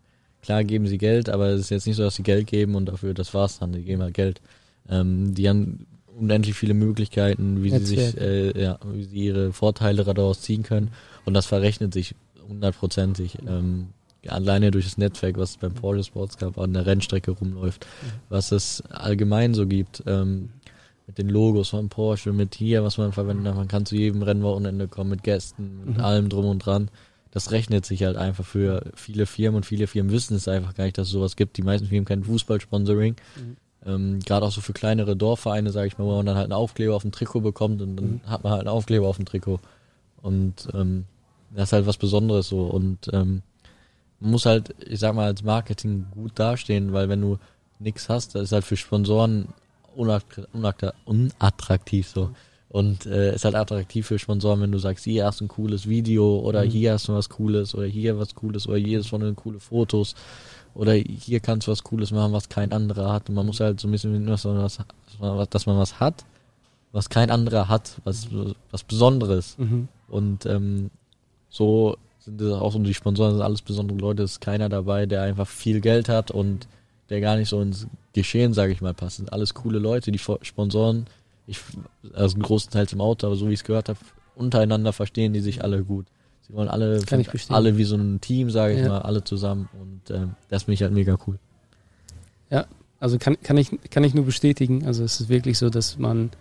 Klar geben sie Geld, aber es ist jetzt nicht so, dass sie Geld geben und dafür das war's dann. Die geben halt Geld. Ähm, die haben unendlich viele Möglichkeiten, wie sie sich, äh, ja, wie sie ihre Vorteile daraus ziehen können. Und das verrechnet sich hundertprozentig. Ähm, alleine durch das Netzwerk, was es beim Porsche Sports Cup an der Rennstrecke rumläuft, mhm. was es allgemein so gibt, ähm, mit den Logos von Porsche, mit hier, was man verwendet, man kann zu jedem Rennwochenende kommen, mit Gästen, mit mhm. allem drum und dran das rechnet sich halt einfach für viele Firmen und viele Firmen wissen es einfach gar nicht, dass es sowas gibt. Die meisten Firmen kennen Fußballsponsoring. Mhm. Ähm, Gerade auch so für kleinere Dorfvereine, sage ich mal, wo man dann halt einen Aufkleber auf dem Trikot bekommt und dann mhm. hat man halt einen Aufkleber auf dem Trikot. Und ähm, das ist halt was Besonderes so. Und ähm, man muss halt, ich sag mal, als Marketing gut dastehen, weil wenn du nichts hast, das ist halt für Sponsoren unattraktiv so. Und äh, ist halt attraktiv für Sponsoren, wenn du sagst, hier hast du ein cooles Video oder mhm. hier hast du was Cooles oder hier was Cooles oder hier ist von den coole Fotos oder hier kannst du was Cooles machen, was kein anderer hat. Und man muss halt so ein bisschen, dass man was, dass man was hat, was kein anderer hat, was, was Besonderes. Mhm. Und ähm, so sind es auch so die Sponsoren, sind alles besondere Leute, ist keiner dabei, der einfach viel Geld hat und der gar nicht so ins Geschehen, sage ich mal, passt. Sind alles coole Leute, die Sponsoren ich, also großenteils im Auto, aber so wie ich es gehört habe, untereinander verstehen die sich alle gut. Sie wollen alle, alle wie so ein Team, sage ich ja. mal, alle zusammen und äh, das finde ich halt mega cool. Ja, also kann, kann, ich, kann ich nur bestätigen. Also es ist wirklich so, dass man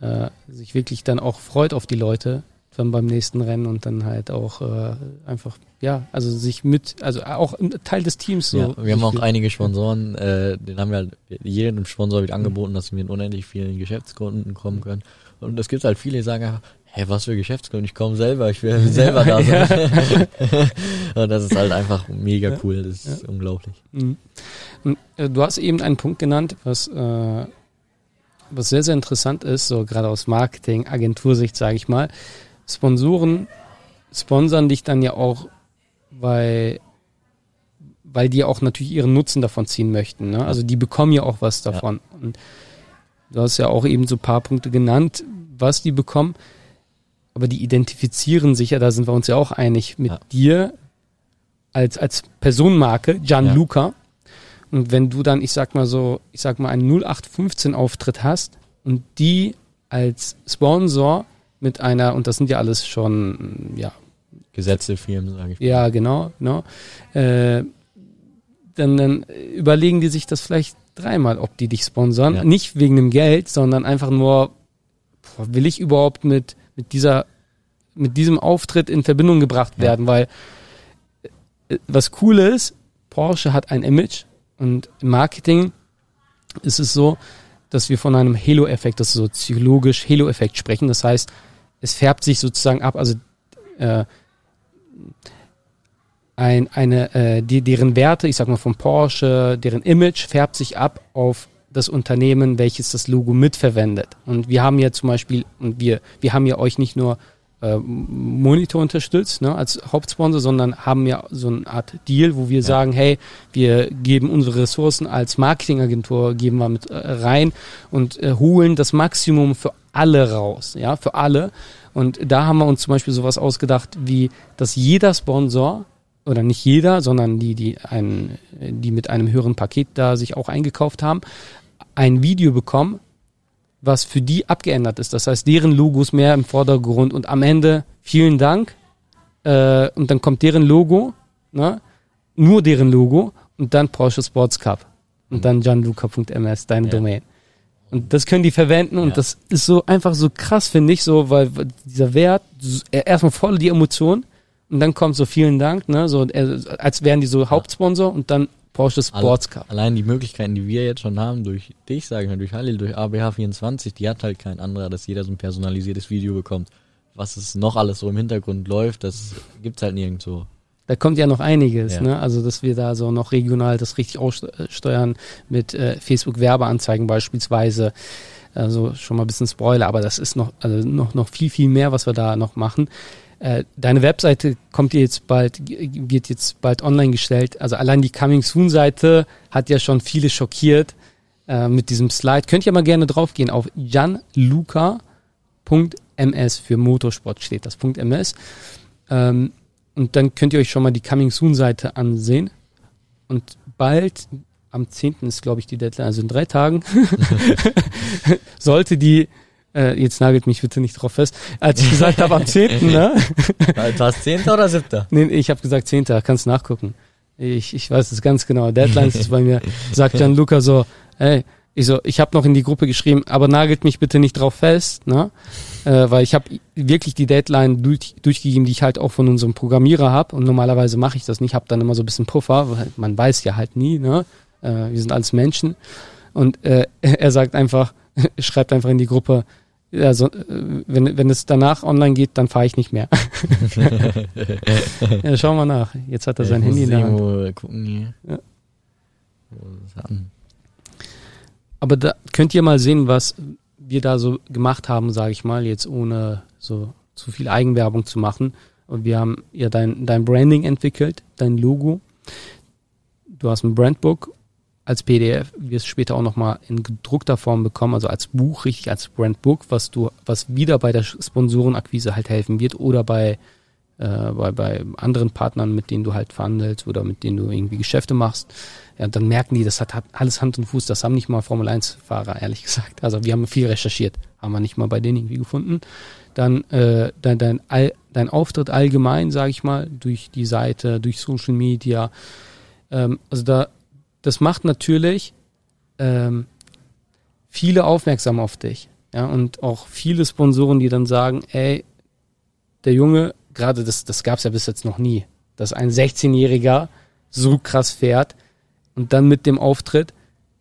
äh, sich wirklich dann auch freut auf die Leute, dann beim nächsten Rennen und dann halt auch äh, einfach, ja, also sich mit, also auch ein Teil des Teams so. Ja, wir haben auch einige Sponsoren, äh, den haben wir halt, jedem Sponsor wird angeboten, dass wir mit unendlich vielen Geschäftskunden kommen können. Und es gibt halt viele, die sagen hey, was für Geschäftskunden, ich komme selber, ich will selber da sein. und das ist halt einfach mega cool, das ist ja. unglaublich. Mhm. Und, äh, du hast eben einen Punkt genannt, was äh, was sehr, sehr interessant ist, so gerade aus Marketing, Agentursicht, sage ich mal, Sponsoren sponsern dich dann ja auch, weil, weil die auch natürlich ihren Nutzen davon ziehen möchten. Ne? Also die bekommen ja auch was davon. Ja. Und du hast ja auch eben so ein paar Punkte genannt, was die bekommen. Aber die identifizieren sich ja, da sind wir uns ja auch einig, mit ja. dir als, als Personenmarke, Gianluca. Ja. Und wenn du dann, ich sag mal so, ich sag mal einen 0815 Auftritt hast und die als Sponsor mit einer, und das sind ja alles schon, ja. Gesetze, Firmen, sage ich. Mal. Ja, genau, genau. Äh, dann, dann überlegen die sich das vielleicht dreimal, ob die dich sponsern. Ja. Nicht wegen dem Geld, sondern einfach nur, boah, will ich überhaupt mit, mit dieser, mit diesem Auftritt in Verbindung gebracht ja. werden, weil äh, was cool ist, Porsche hat ein Image und im Marketing ist es so, dass wir von einem Halo-Effekt, das ist so psychologisch Halo-Effekt sprechen. Das heißt, es färbt sich sozusagen ab, also äh, ein, eine, äh, die, deren Werte, ich sag mal von Porsche, deren Image färbt sich ab auf das Unternehmen, welches das Logo mitverwendet. Und wir haben ja zum Beispiel, und wir, wir haben ja euch nicht nur äh, Monitor unterstützt ne, als Hauptsponsor, sondern haben ja so eine Art Deal, wo wir ja. sagen, hey, wir geben unsere Ressourcen als Marketingagentur, geben wir mit äh, rein und äh, holen das Maximum für alle raus, ja, für alle. Und da haben wir uns zum Beispiel sowas ausgedacht, wie, dass jeder Sponsor oder nicht jeder, sondern die, die ein, die mit einem höheren Paket da sich auch eingekauft haben, ein Video bekommen, was für die abgeändert ist. Das heißt, deren Logos mehr im Vordergrund und am Ende vielen Dank äh, und dann kommt deren Logo, ne? nur deren Logo und dann Porsche Sports Cup und dann gianluca.ms, deine ja. Domain. Und das können die verwenden und ja. das ist so einfach so krass, finde ich, so, weil dieser Wert, erstmal voll die Emotion und dann kommt so vielen Dank, ne, so als wären die so Hauptsponsor und dann Porsche Sports Car. Allein die Möglichkeiten, die wir jetzt schon haben, durch dich, sage ich mal, durch Halil, durch ABH24, die hat halt kein anderer, dass jeder so ein personalisiertes Video bekommt. Was es noch alles so im Hintergrund läuft, das gibt's halt nirgendwo. Da kommt ja noch einiges, ja. ne? Also dass wir da so noch regional das richtig aussteuern mit äh, Facebook Werbeanzeigen beispielsweise. Also schon mal ein bisschen Spoiler, aber das ist noch also noch noch viel viel mehr, was wir da noch machen. Äh, deine Webseite kommt jetzt bald, wird jetzt bald online gestellt. Also allein die Coming Soon Seite hat ja schon viele schockiert äh, mit diesem Slide. Könnt ihr mal gerne draufgehen auf janluca.ms für Motorsport steht das .ms. Ähm, und dann könnt ihr euch schon mal die Coming Soon Seite ansehen. Und bald, am 10. ist glaube ich die Deadline, also in drei Tagen, sollte die äh, jetzt nagelt mich bitte nicht drauf fest, als ich gesagt habe am 10., ne? War es 10. oder 7.? Nee, ich habe gesagt 10., kannst nachgucken. Ich, ich weiß es ganz genau. Deadlines ist bei mir, sagt Gianluca so, ey, ich so, ich habe noch in die Gruppe geschrieben, aber nagelt mich bitte nicht drauf fest, ne? Äh, weil ich habe wirklich die Deadline durch, durchgegeben, die ich halt auch von unserem Programmierer habe. Und normalerweise mache ich das nicht, habe dann immer so ein bisschen Puffer, weil man weiß ja halt nie, ne? Äh, wir sind alles Menschen. Und äh, er sagt einfach, schreibt einfach in die Gruppe, also, wenn, wenn es danach online geht, dann fahre ich nicht mehr. ja, schauen wir nach. Jetzt hat er sein Handy in der Hand. Gucken hier. Ja. Aber da könnt ihr mal sehen, was wir da so gemacht haben, sage ich mal, jetzt ohne so zu viel Eigenwerbung zu machen. Und wir haben ja dein, dein Branding entwickelt, dein Logo. Du hast ein Brandbook als PDF, wirst später auch nochmal in gedruckter Form bekommen, also als Buch, richtig als Brandbook, was du, was wieder bei der Sponsorenakquise halt helfen wird oder bei, äh, bei, bei anderen Partnern, mit denen du halt verhandelst oder mit denen du irgendwie Geschäfte machst. Ja, dann merken die, das hat, hat alles Hand und Fuß, das haben nicht mal Formel 1 Fahrer, ehrlich gesagt. Also wir haben viel recherchiert, haben wir nicht mal bei denen irgendwie gefunden. Dann äh, dein, dein, dein Auftritt allgemein, sage ich mal, durch die Seite, durch Social Media. Ähm, also da das macht natürlich ähm, viele aufmerksam auf dich. Ja, und auch viele Sponsoren, die dann sagen, ey, der Junge, gerade das, das gab es ja bis jetzt noch nie, dass ein 16-Jähriger so krass fährt und dann mit dem Auftritt,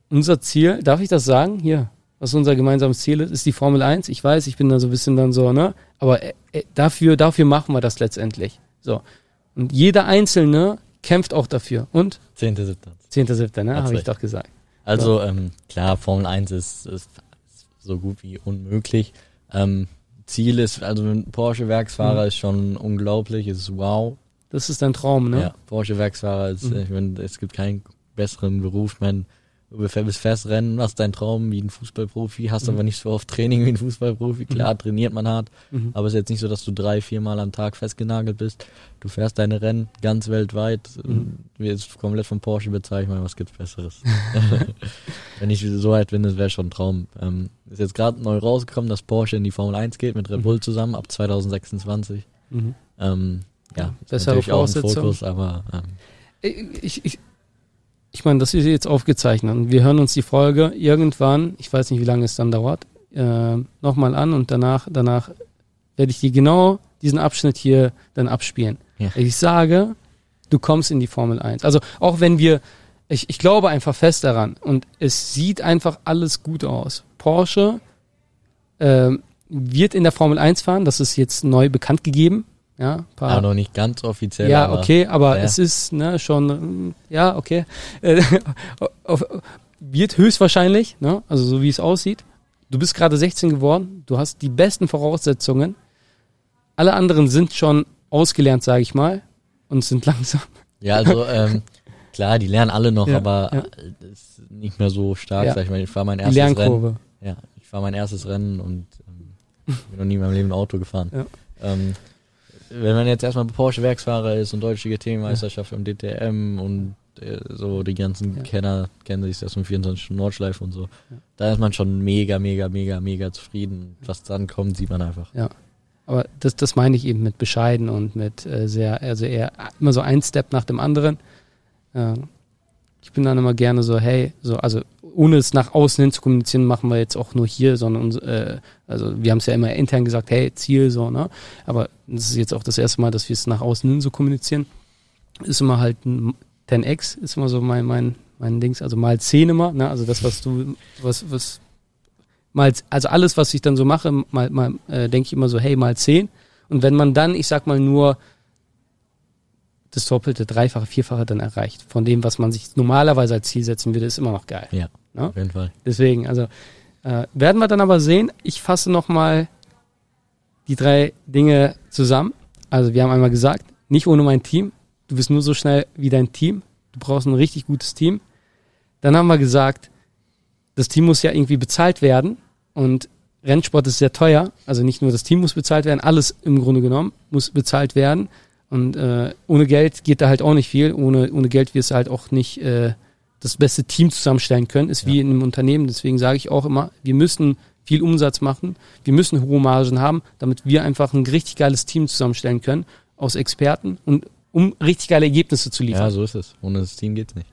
unser Ziel, darf ich das sagen? Hier, was unser gemeinsames Ziel ist, ist die Formel 1. Ich weiß, ich bin da so ein bisschen dann so, ne? Aber äh, äh dafür, dafür machen wir das letztendlich. So. Und jeder Einzelne kämpft auch dafür. Und? 10.7. 10.7., ne? Habe ich doch gesagt. Also, ja. ähm, klar, Formel 1 ist, ist so gut wie unmöglich. Ähm, Ziel ist, also ein Porsche-Werksfahrer mhm. ist schon unglaublich, ist wow. Das ist dein Traum, ne? Ja, Porsche-Werksfahrer, ist, Mhm. ich mein, es gibt keinen besseren Beruf. Ich mein, du bist fest Rennen, machst deinen Traum wie ein Fußballprofi, hast Mhm. aber nicht so oft Training wie ein Fußballprofi. Klar, trainiert man hart, Mhm. aber es ist jetzt nicht so, dass du drei, viermal am Tag festgenagelt bist. Du fährst deine Rennen ganz weltweit. Mhm. Wir jetzt komplett von Porsche bezahlt, ich meine, was gibt's Besseres? Wenn ich so weit bin, das wäre schon ein Traum. Ähm, ist jetzt gerade neu rausgekommen, dass Porsche in die Formel 1 geht mit Red Mhm. Bull zusammen ab 2026. Mhm. Ähm, ja, ist Bessere natürlich auch ein. Fokus, aber ähm, Ich, ich, ich meine, das ist jetzt aufgezeichnet. Und wir hören uns die Folge irgendwann, ich weiß nicht, wie lange es dann dauert, äh, nochmal an und danach, danach werde ich dir genau diesen Abschnitt hier dann abspielen. Ja. Ich sage, du kommst in die Formel 1. Also auch wenn wir, ich, ich glaube einfach fest daran und es sieht einfach alles gut aus. Porsche ähm, wird in der Formel 1 fahren, das ist jetzt neu bekannt gegeben. Ja, paar, aber noch nicht ganz offiziell. ja, aber okay, aber ja. es ist ne, schon, ja, okay. Äh, wird höchstwahrscheinlich, ne, also so wie es aussieht. Du bist gerade 16 geworden, du hast die besten Voraussetzungen. Alle anderen sind schon ausgelernt, sage ich mal, und sind langsam. Ja, also ähm, klar, die lernen alle noch, Ja, aber ja. äh, ist nicht mehr so stark, Ja. sag ich mal. Ich fahre mein erstes Rennen. Lernkurve. Ja, ich fahre mein erstes Rennen und ähm, bin noch nie in meinem Leben ein Auto gefahren. Ja. Ähm, wenn man jetzt erstmal Porsche Werksfahrer ist und deutsche GT-Meisterschaft im DTM und äh, so die ganzen Ja. Kenner kennen sich das um 24 Stunden Nordschleife und so, Ja. da ist man schon mega, mega, mega, mega zufrieden. Was dann kommt, sieht man einfach. Aber das, das meine ich eben mit bescheiden und mit äh, sehr, also eher immer so ein Step nach dem anderen. Äh, ich bin dann immer gerne so, hey, so, also ohne es nach außen hin zu kommunizieren, machen wir jetzt auch nur hier, sondern äh, also wir haben es ja immer intern gesagt, hey, Ziel, so, ne? Aber das ist jetzt auch das erste Mal, dass wir es nach außen hin so kommunizieren. Ist immer halt ein 10x, ist immer so mein, mein, mein Dings, also mal 10 immer, ne? Also das, was du, was, was mal, also alles, was ich dann so mache, mal, mal äh, denke ich immer so, hey, mal 10. Und wenn man dann, ich sag mal, nur das doppelte, dreifache, vierfache dann erreicht, von dem, was man sich normalerweise als Ziel setzen würde, ist immer noch geil. Ja, Ja? auf jeden Fall. Deswegen, also äh, werden wir dann aber sehen. Ich fasse nochmal die drei Dinge zusammen. Also wir haben einmal gesagt, nicht ohne mein Team. Du bist nur so schnell wie dein Team. Du brauchst ein richtig gutes Team. Dann haben wir gesagt, das Team muss ja irgendwie bezahlt werden und Rennsport ist sehr teuer. Also nicht nur das Team muss bezahlt werden, alles im Grunde genommen muss bezahlt werden. Und äh, ohne Geld geht da halt auch nicht viel. Ohne, ohne Geld wirst du halt auch nicht äh, das beste Team zusammenstellen können. Ist wie in einem Unternehmen. Deswegen sage ich auch immer, wir müssen viel Umsatz machen. Wir müssen hohe Margen haben, damit wir einfach ein richtig geiles Team zusammenstellen können aus Experten und um richtig geile Ergebnisse zu liefern. Ja, so ist es. Ohne das Team geht's nicht.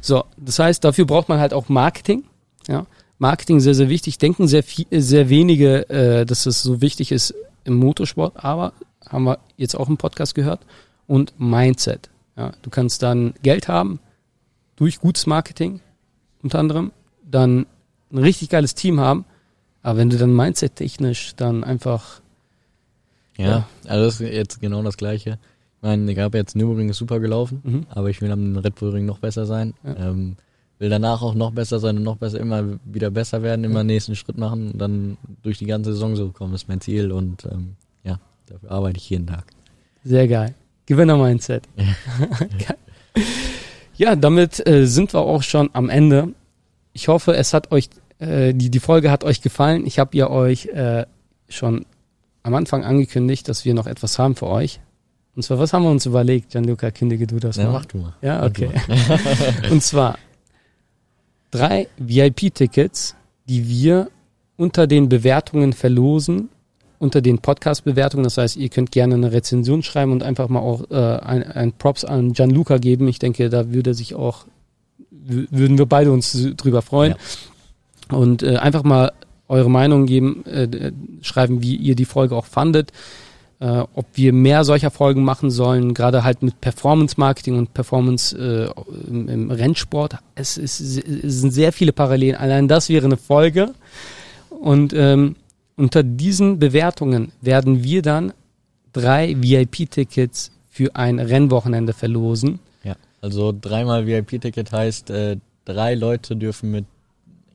So, das heißt, dafür braucht man halt auch Marketing. Ja, Marketing sehr, sehr wichtig. Denken sehr viel, sehr wenige, äh, dass es so wichtig ist im Motorsport, aber haben wir jetzt auch im Podcast gehört. Und Mindset. Ja, du kannst dann Geld haben durch gutes Marketing unter anderem, dann ein richtig geiles Team haben, aber wenn du dann Mindset-technisch dann einfach Ja, Ja. also das ist jetzt genau das Gleiche. Ich meine, ich habe jetzt Nürburgring ist super gelaufen, Mhm. aber ich will am Red Bull Ring noch besser sein. Ja. Ähm, will danach auch noch besser sein und noch besser, immer wieder besser werden, immer den nächsten Schritt machen und dann durch die ganze Saison so kommen, ist mein Ziel und ähm, ja, dafür arbeite ich jeden Tag. Sehr geil. Gewinner-Mindset. Ja, damit äh, sind wir auch schon am Ende. Ich hoffe, es hat euch, äh, die, die Folge hat euch gefallen. Ich habe ja euch äh, schon am Anfang angekündigt, dass wir noch etwas haben für euch. Und zwar, was haben wir uns überlegt? Gianluca, kündige du das Ja, mal. mach du mal. Ja, okay. Und zwar drei VIP-Tickets, die wir unter den Bewertungen verlosen, unter den Podcast-Bewertungen. Das heißt, ihr könnt gerne eine Rezension schreiben und einfach mal auch äh, ein, ein Props an Gianluca geben. Ich denke, da würde sich auch, würden wir beide uns drüber freuen. Und äh, einfach mal eure Meinung geben, äh, schreiben, wie ihr die Folge auch fandet äh, ob wir mehr solcher Folgen machen sollen, gerade halt mit Performance Marketing und Performance äh, im, im Rennsport. Es, ist, es sind sehr viele Parallelen. Allein das wäre eine Folge. Und ähm, unter diesen Bewertungen werden wir dann drei VIP-Tickets für ein Rennwochenende verlosen. Ja, also dreimal VIP-Ticket heißt, äh, drei Leute dürfen mit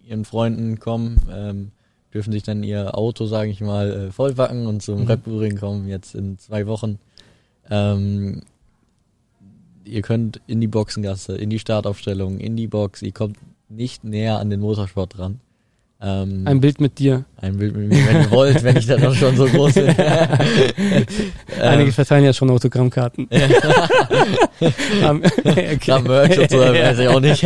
ihren Freunden kommen, ähm, dürfen sich dann ihr Auto, sage ich mal, äh, vollpacken und zum Mhm. Red Bull Ring kommen, jetzt in zwei Wochen. Ähm, ihr könnt in die Boxengasse, in die Startaufstellung, in die Box, ihr kommt nicht näher an den Motorsport dran. Ähm, ein Bild mit dir. Ein Bild mit mir, wenn ihr wollt, wenn ich dann noch schon so groß bin. Einige ähm, verteilen ja schon Autogrammkarten. okay. Kram Merch und so, weiß ich auch nicht.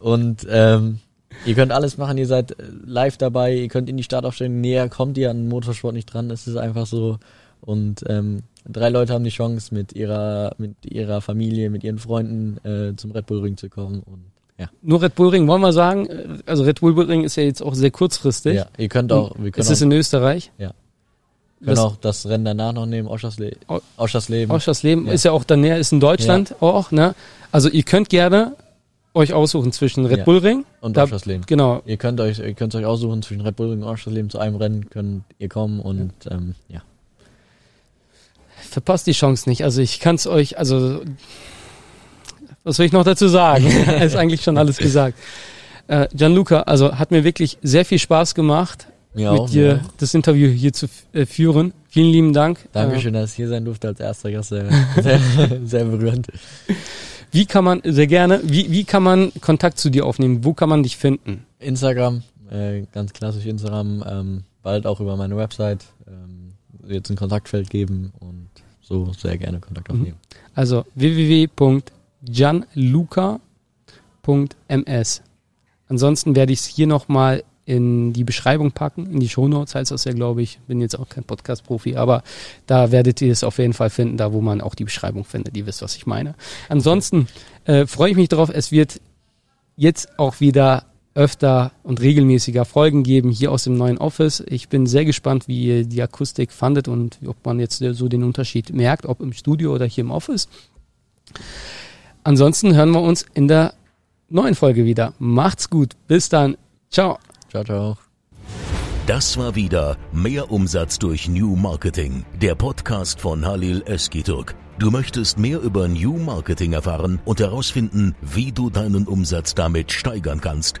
Und ähm, ihr könnt alles machen, ihr seid live dabei, ihr könnt in die Startaufstellung näher, kommt ihr an Motorsport nicht dran, es ist einfach so. Und ähm, drei Leute haben die Chance, mit ihrer, mit ihrer Familie, mit ihren Freunden äh, zum Red Bull Ring zu kommen. Und ja. Nur Red Bull Ring, wollen wir sagen, äh, also Red Bull Ring ist ja jetzt auch sehr kurzfristig. Ja, ihr könnt auch, wir können ist es in Österreich? Ja. Wir können auch das Rennen danach noch nehmen, Oschersleben. Oschersleben. Oschersleben ja. ist ja auch dann näher, ist in Deutschland ja. auch, ne? Also ihr könnt gerne euch aussuchen zwischen Red ja. Bull Ring und Oschersleben. Genau. Ihr könnt euch, ihr könnt euch aussuchen zwischen Red Bull Ring und Oschersleben zu einem Rennen könnt ihr kommen und ähm, ja. Verpasst die Chance nicht. Also ich kann es euch, also was will ich noch dazu sagen? ist eigentlich schon alles gesagt. Äh, Gianluca, also hat mir wirklich sehr viel Spaß gemacht, mir mit auch, dir ja. das Interview hier zu äh, führen. Vielen lieben Dank. Dankeschön, äh, dass ich hier sein durfte als erster Gast. Sehr, sehr, sehr berührend. Wie kann man, sehr gerne, wie, wie kann man Kontakt zu dir aufnehmen? Wo kann man dich finden? Instagram, äh, ganz klassisch Instagram, ähm, bald auch über meine Website. Ähm, wird ein Kontaktfeld geben und so sehr gerne Kontakt mhm. aufnehmen. Also www gianluca.ms. Ansonsten werde ich es hier nochmal in die Beschreibung packen, in die Shownotes heißt das ja, glaube ich. Bin jetzt auch kein Podcast-Profi, aber da werdet ihr es auf jeden Fall finden, da wo man auch die Beschreibung findet. Ihr wisst, was ich meine. Ansonsten äh, freue ich mich darauf, es wird jetzt auch wieder öfter und regelmäßiger Folgen geben hier aus dem neuen Office. Ich bin sehr gespannt, wie ihr die Akustik fandet und ob man jetzt so den Unterschied merkt, ob im Studio oder hier im Office. Ansonsten hören wir uns in der neuen Folge wieder. Macht's gut. Bis dann. Ciao. Ciao, ciao. Das war wieder Mehr Umsatz durch New Marketing, der Podcast von Halil Eskiturk. Du möchtest mehr über New Marketing erfahren und herausfinden, wie du deinen Umsatz damit steigern kannst.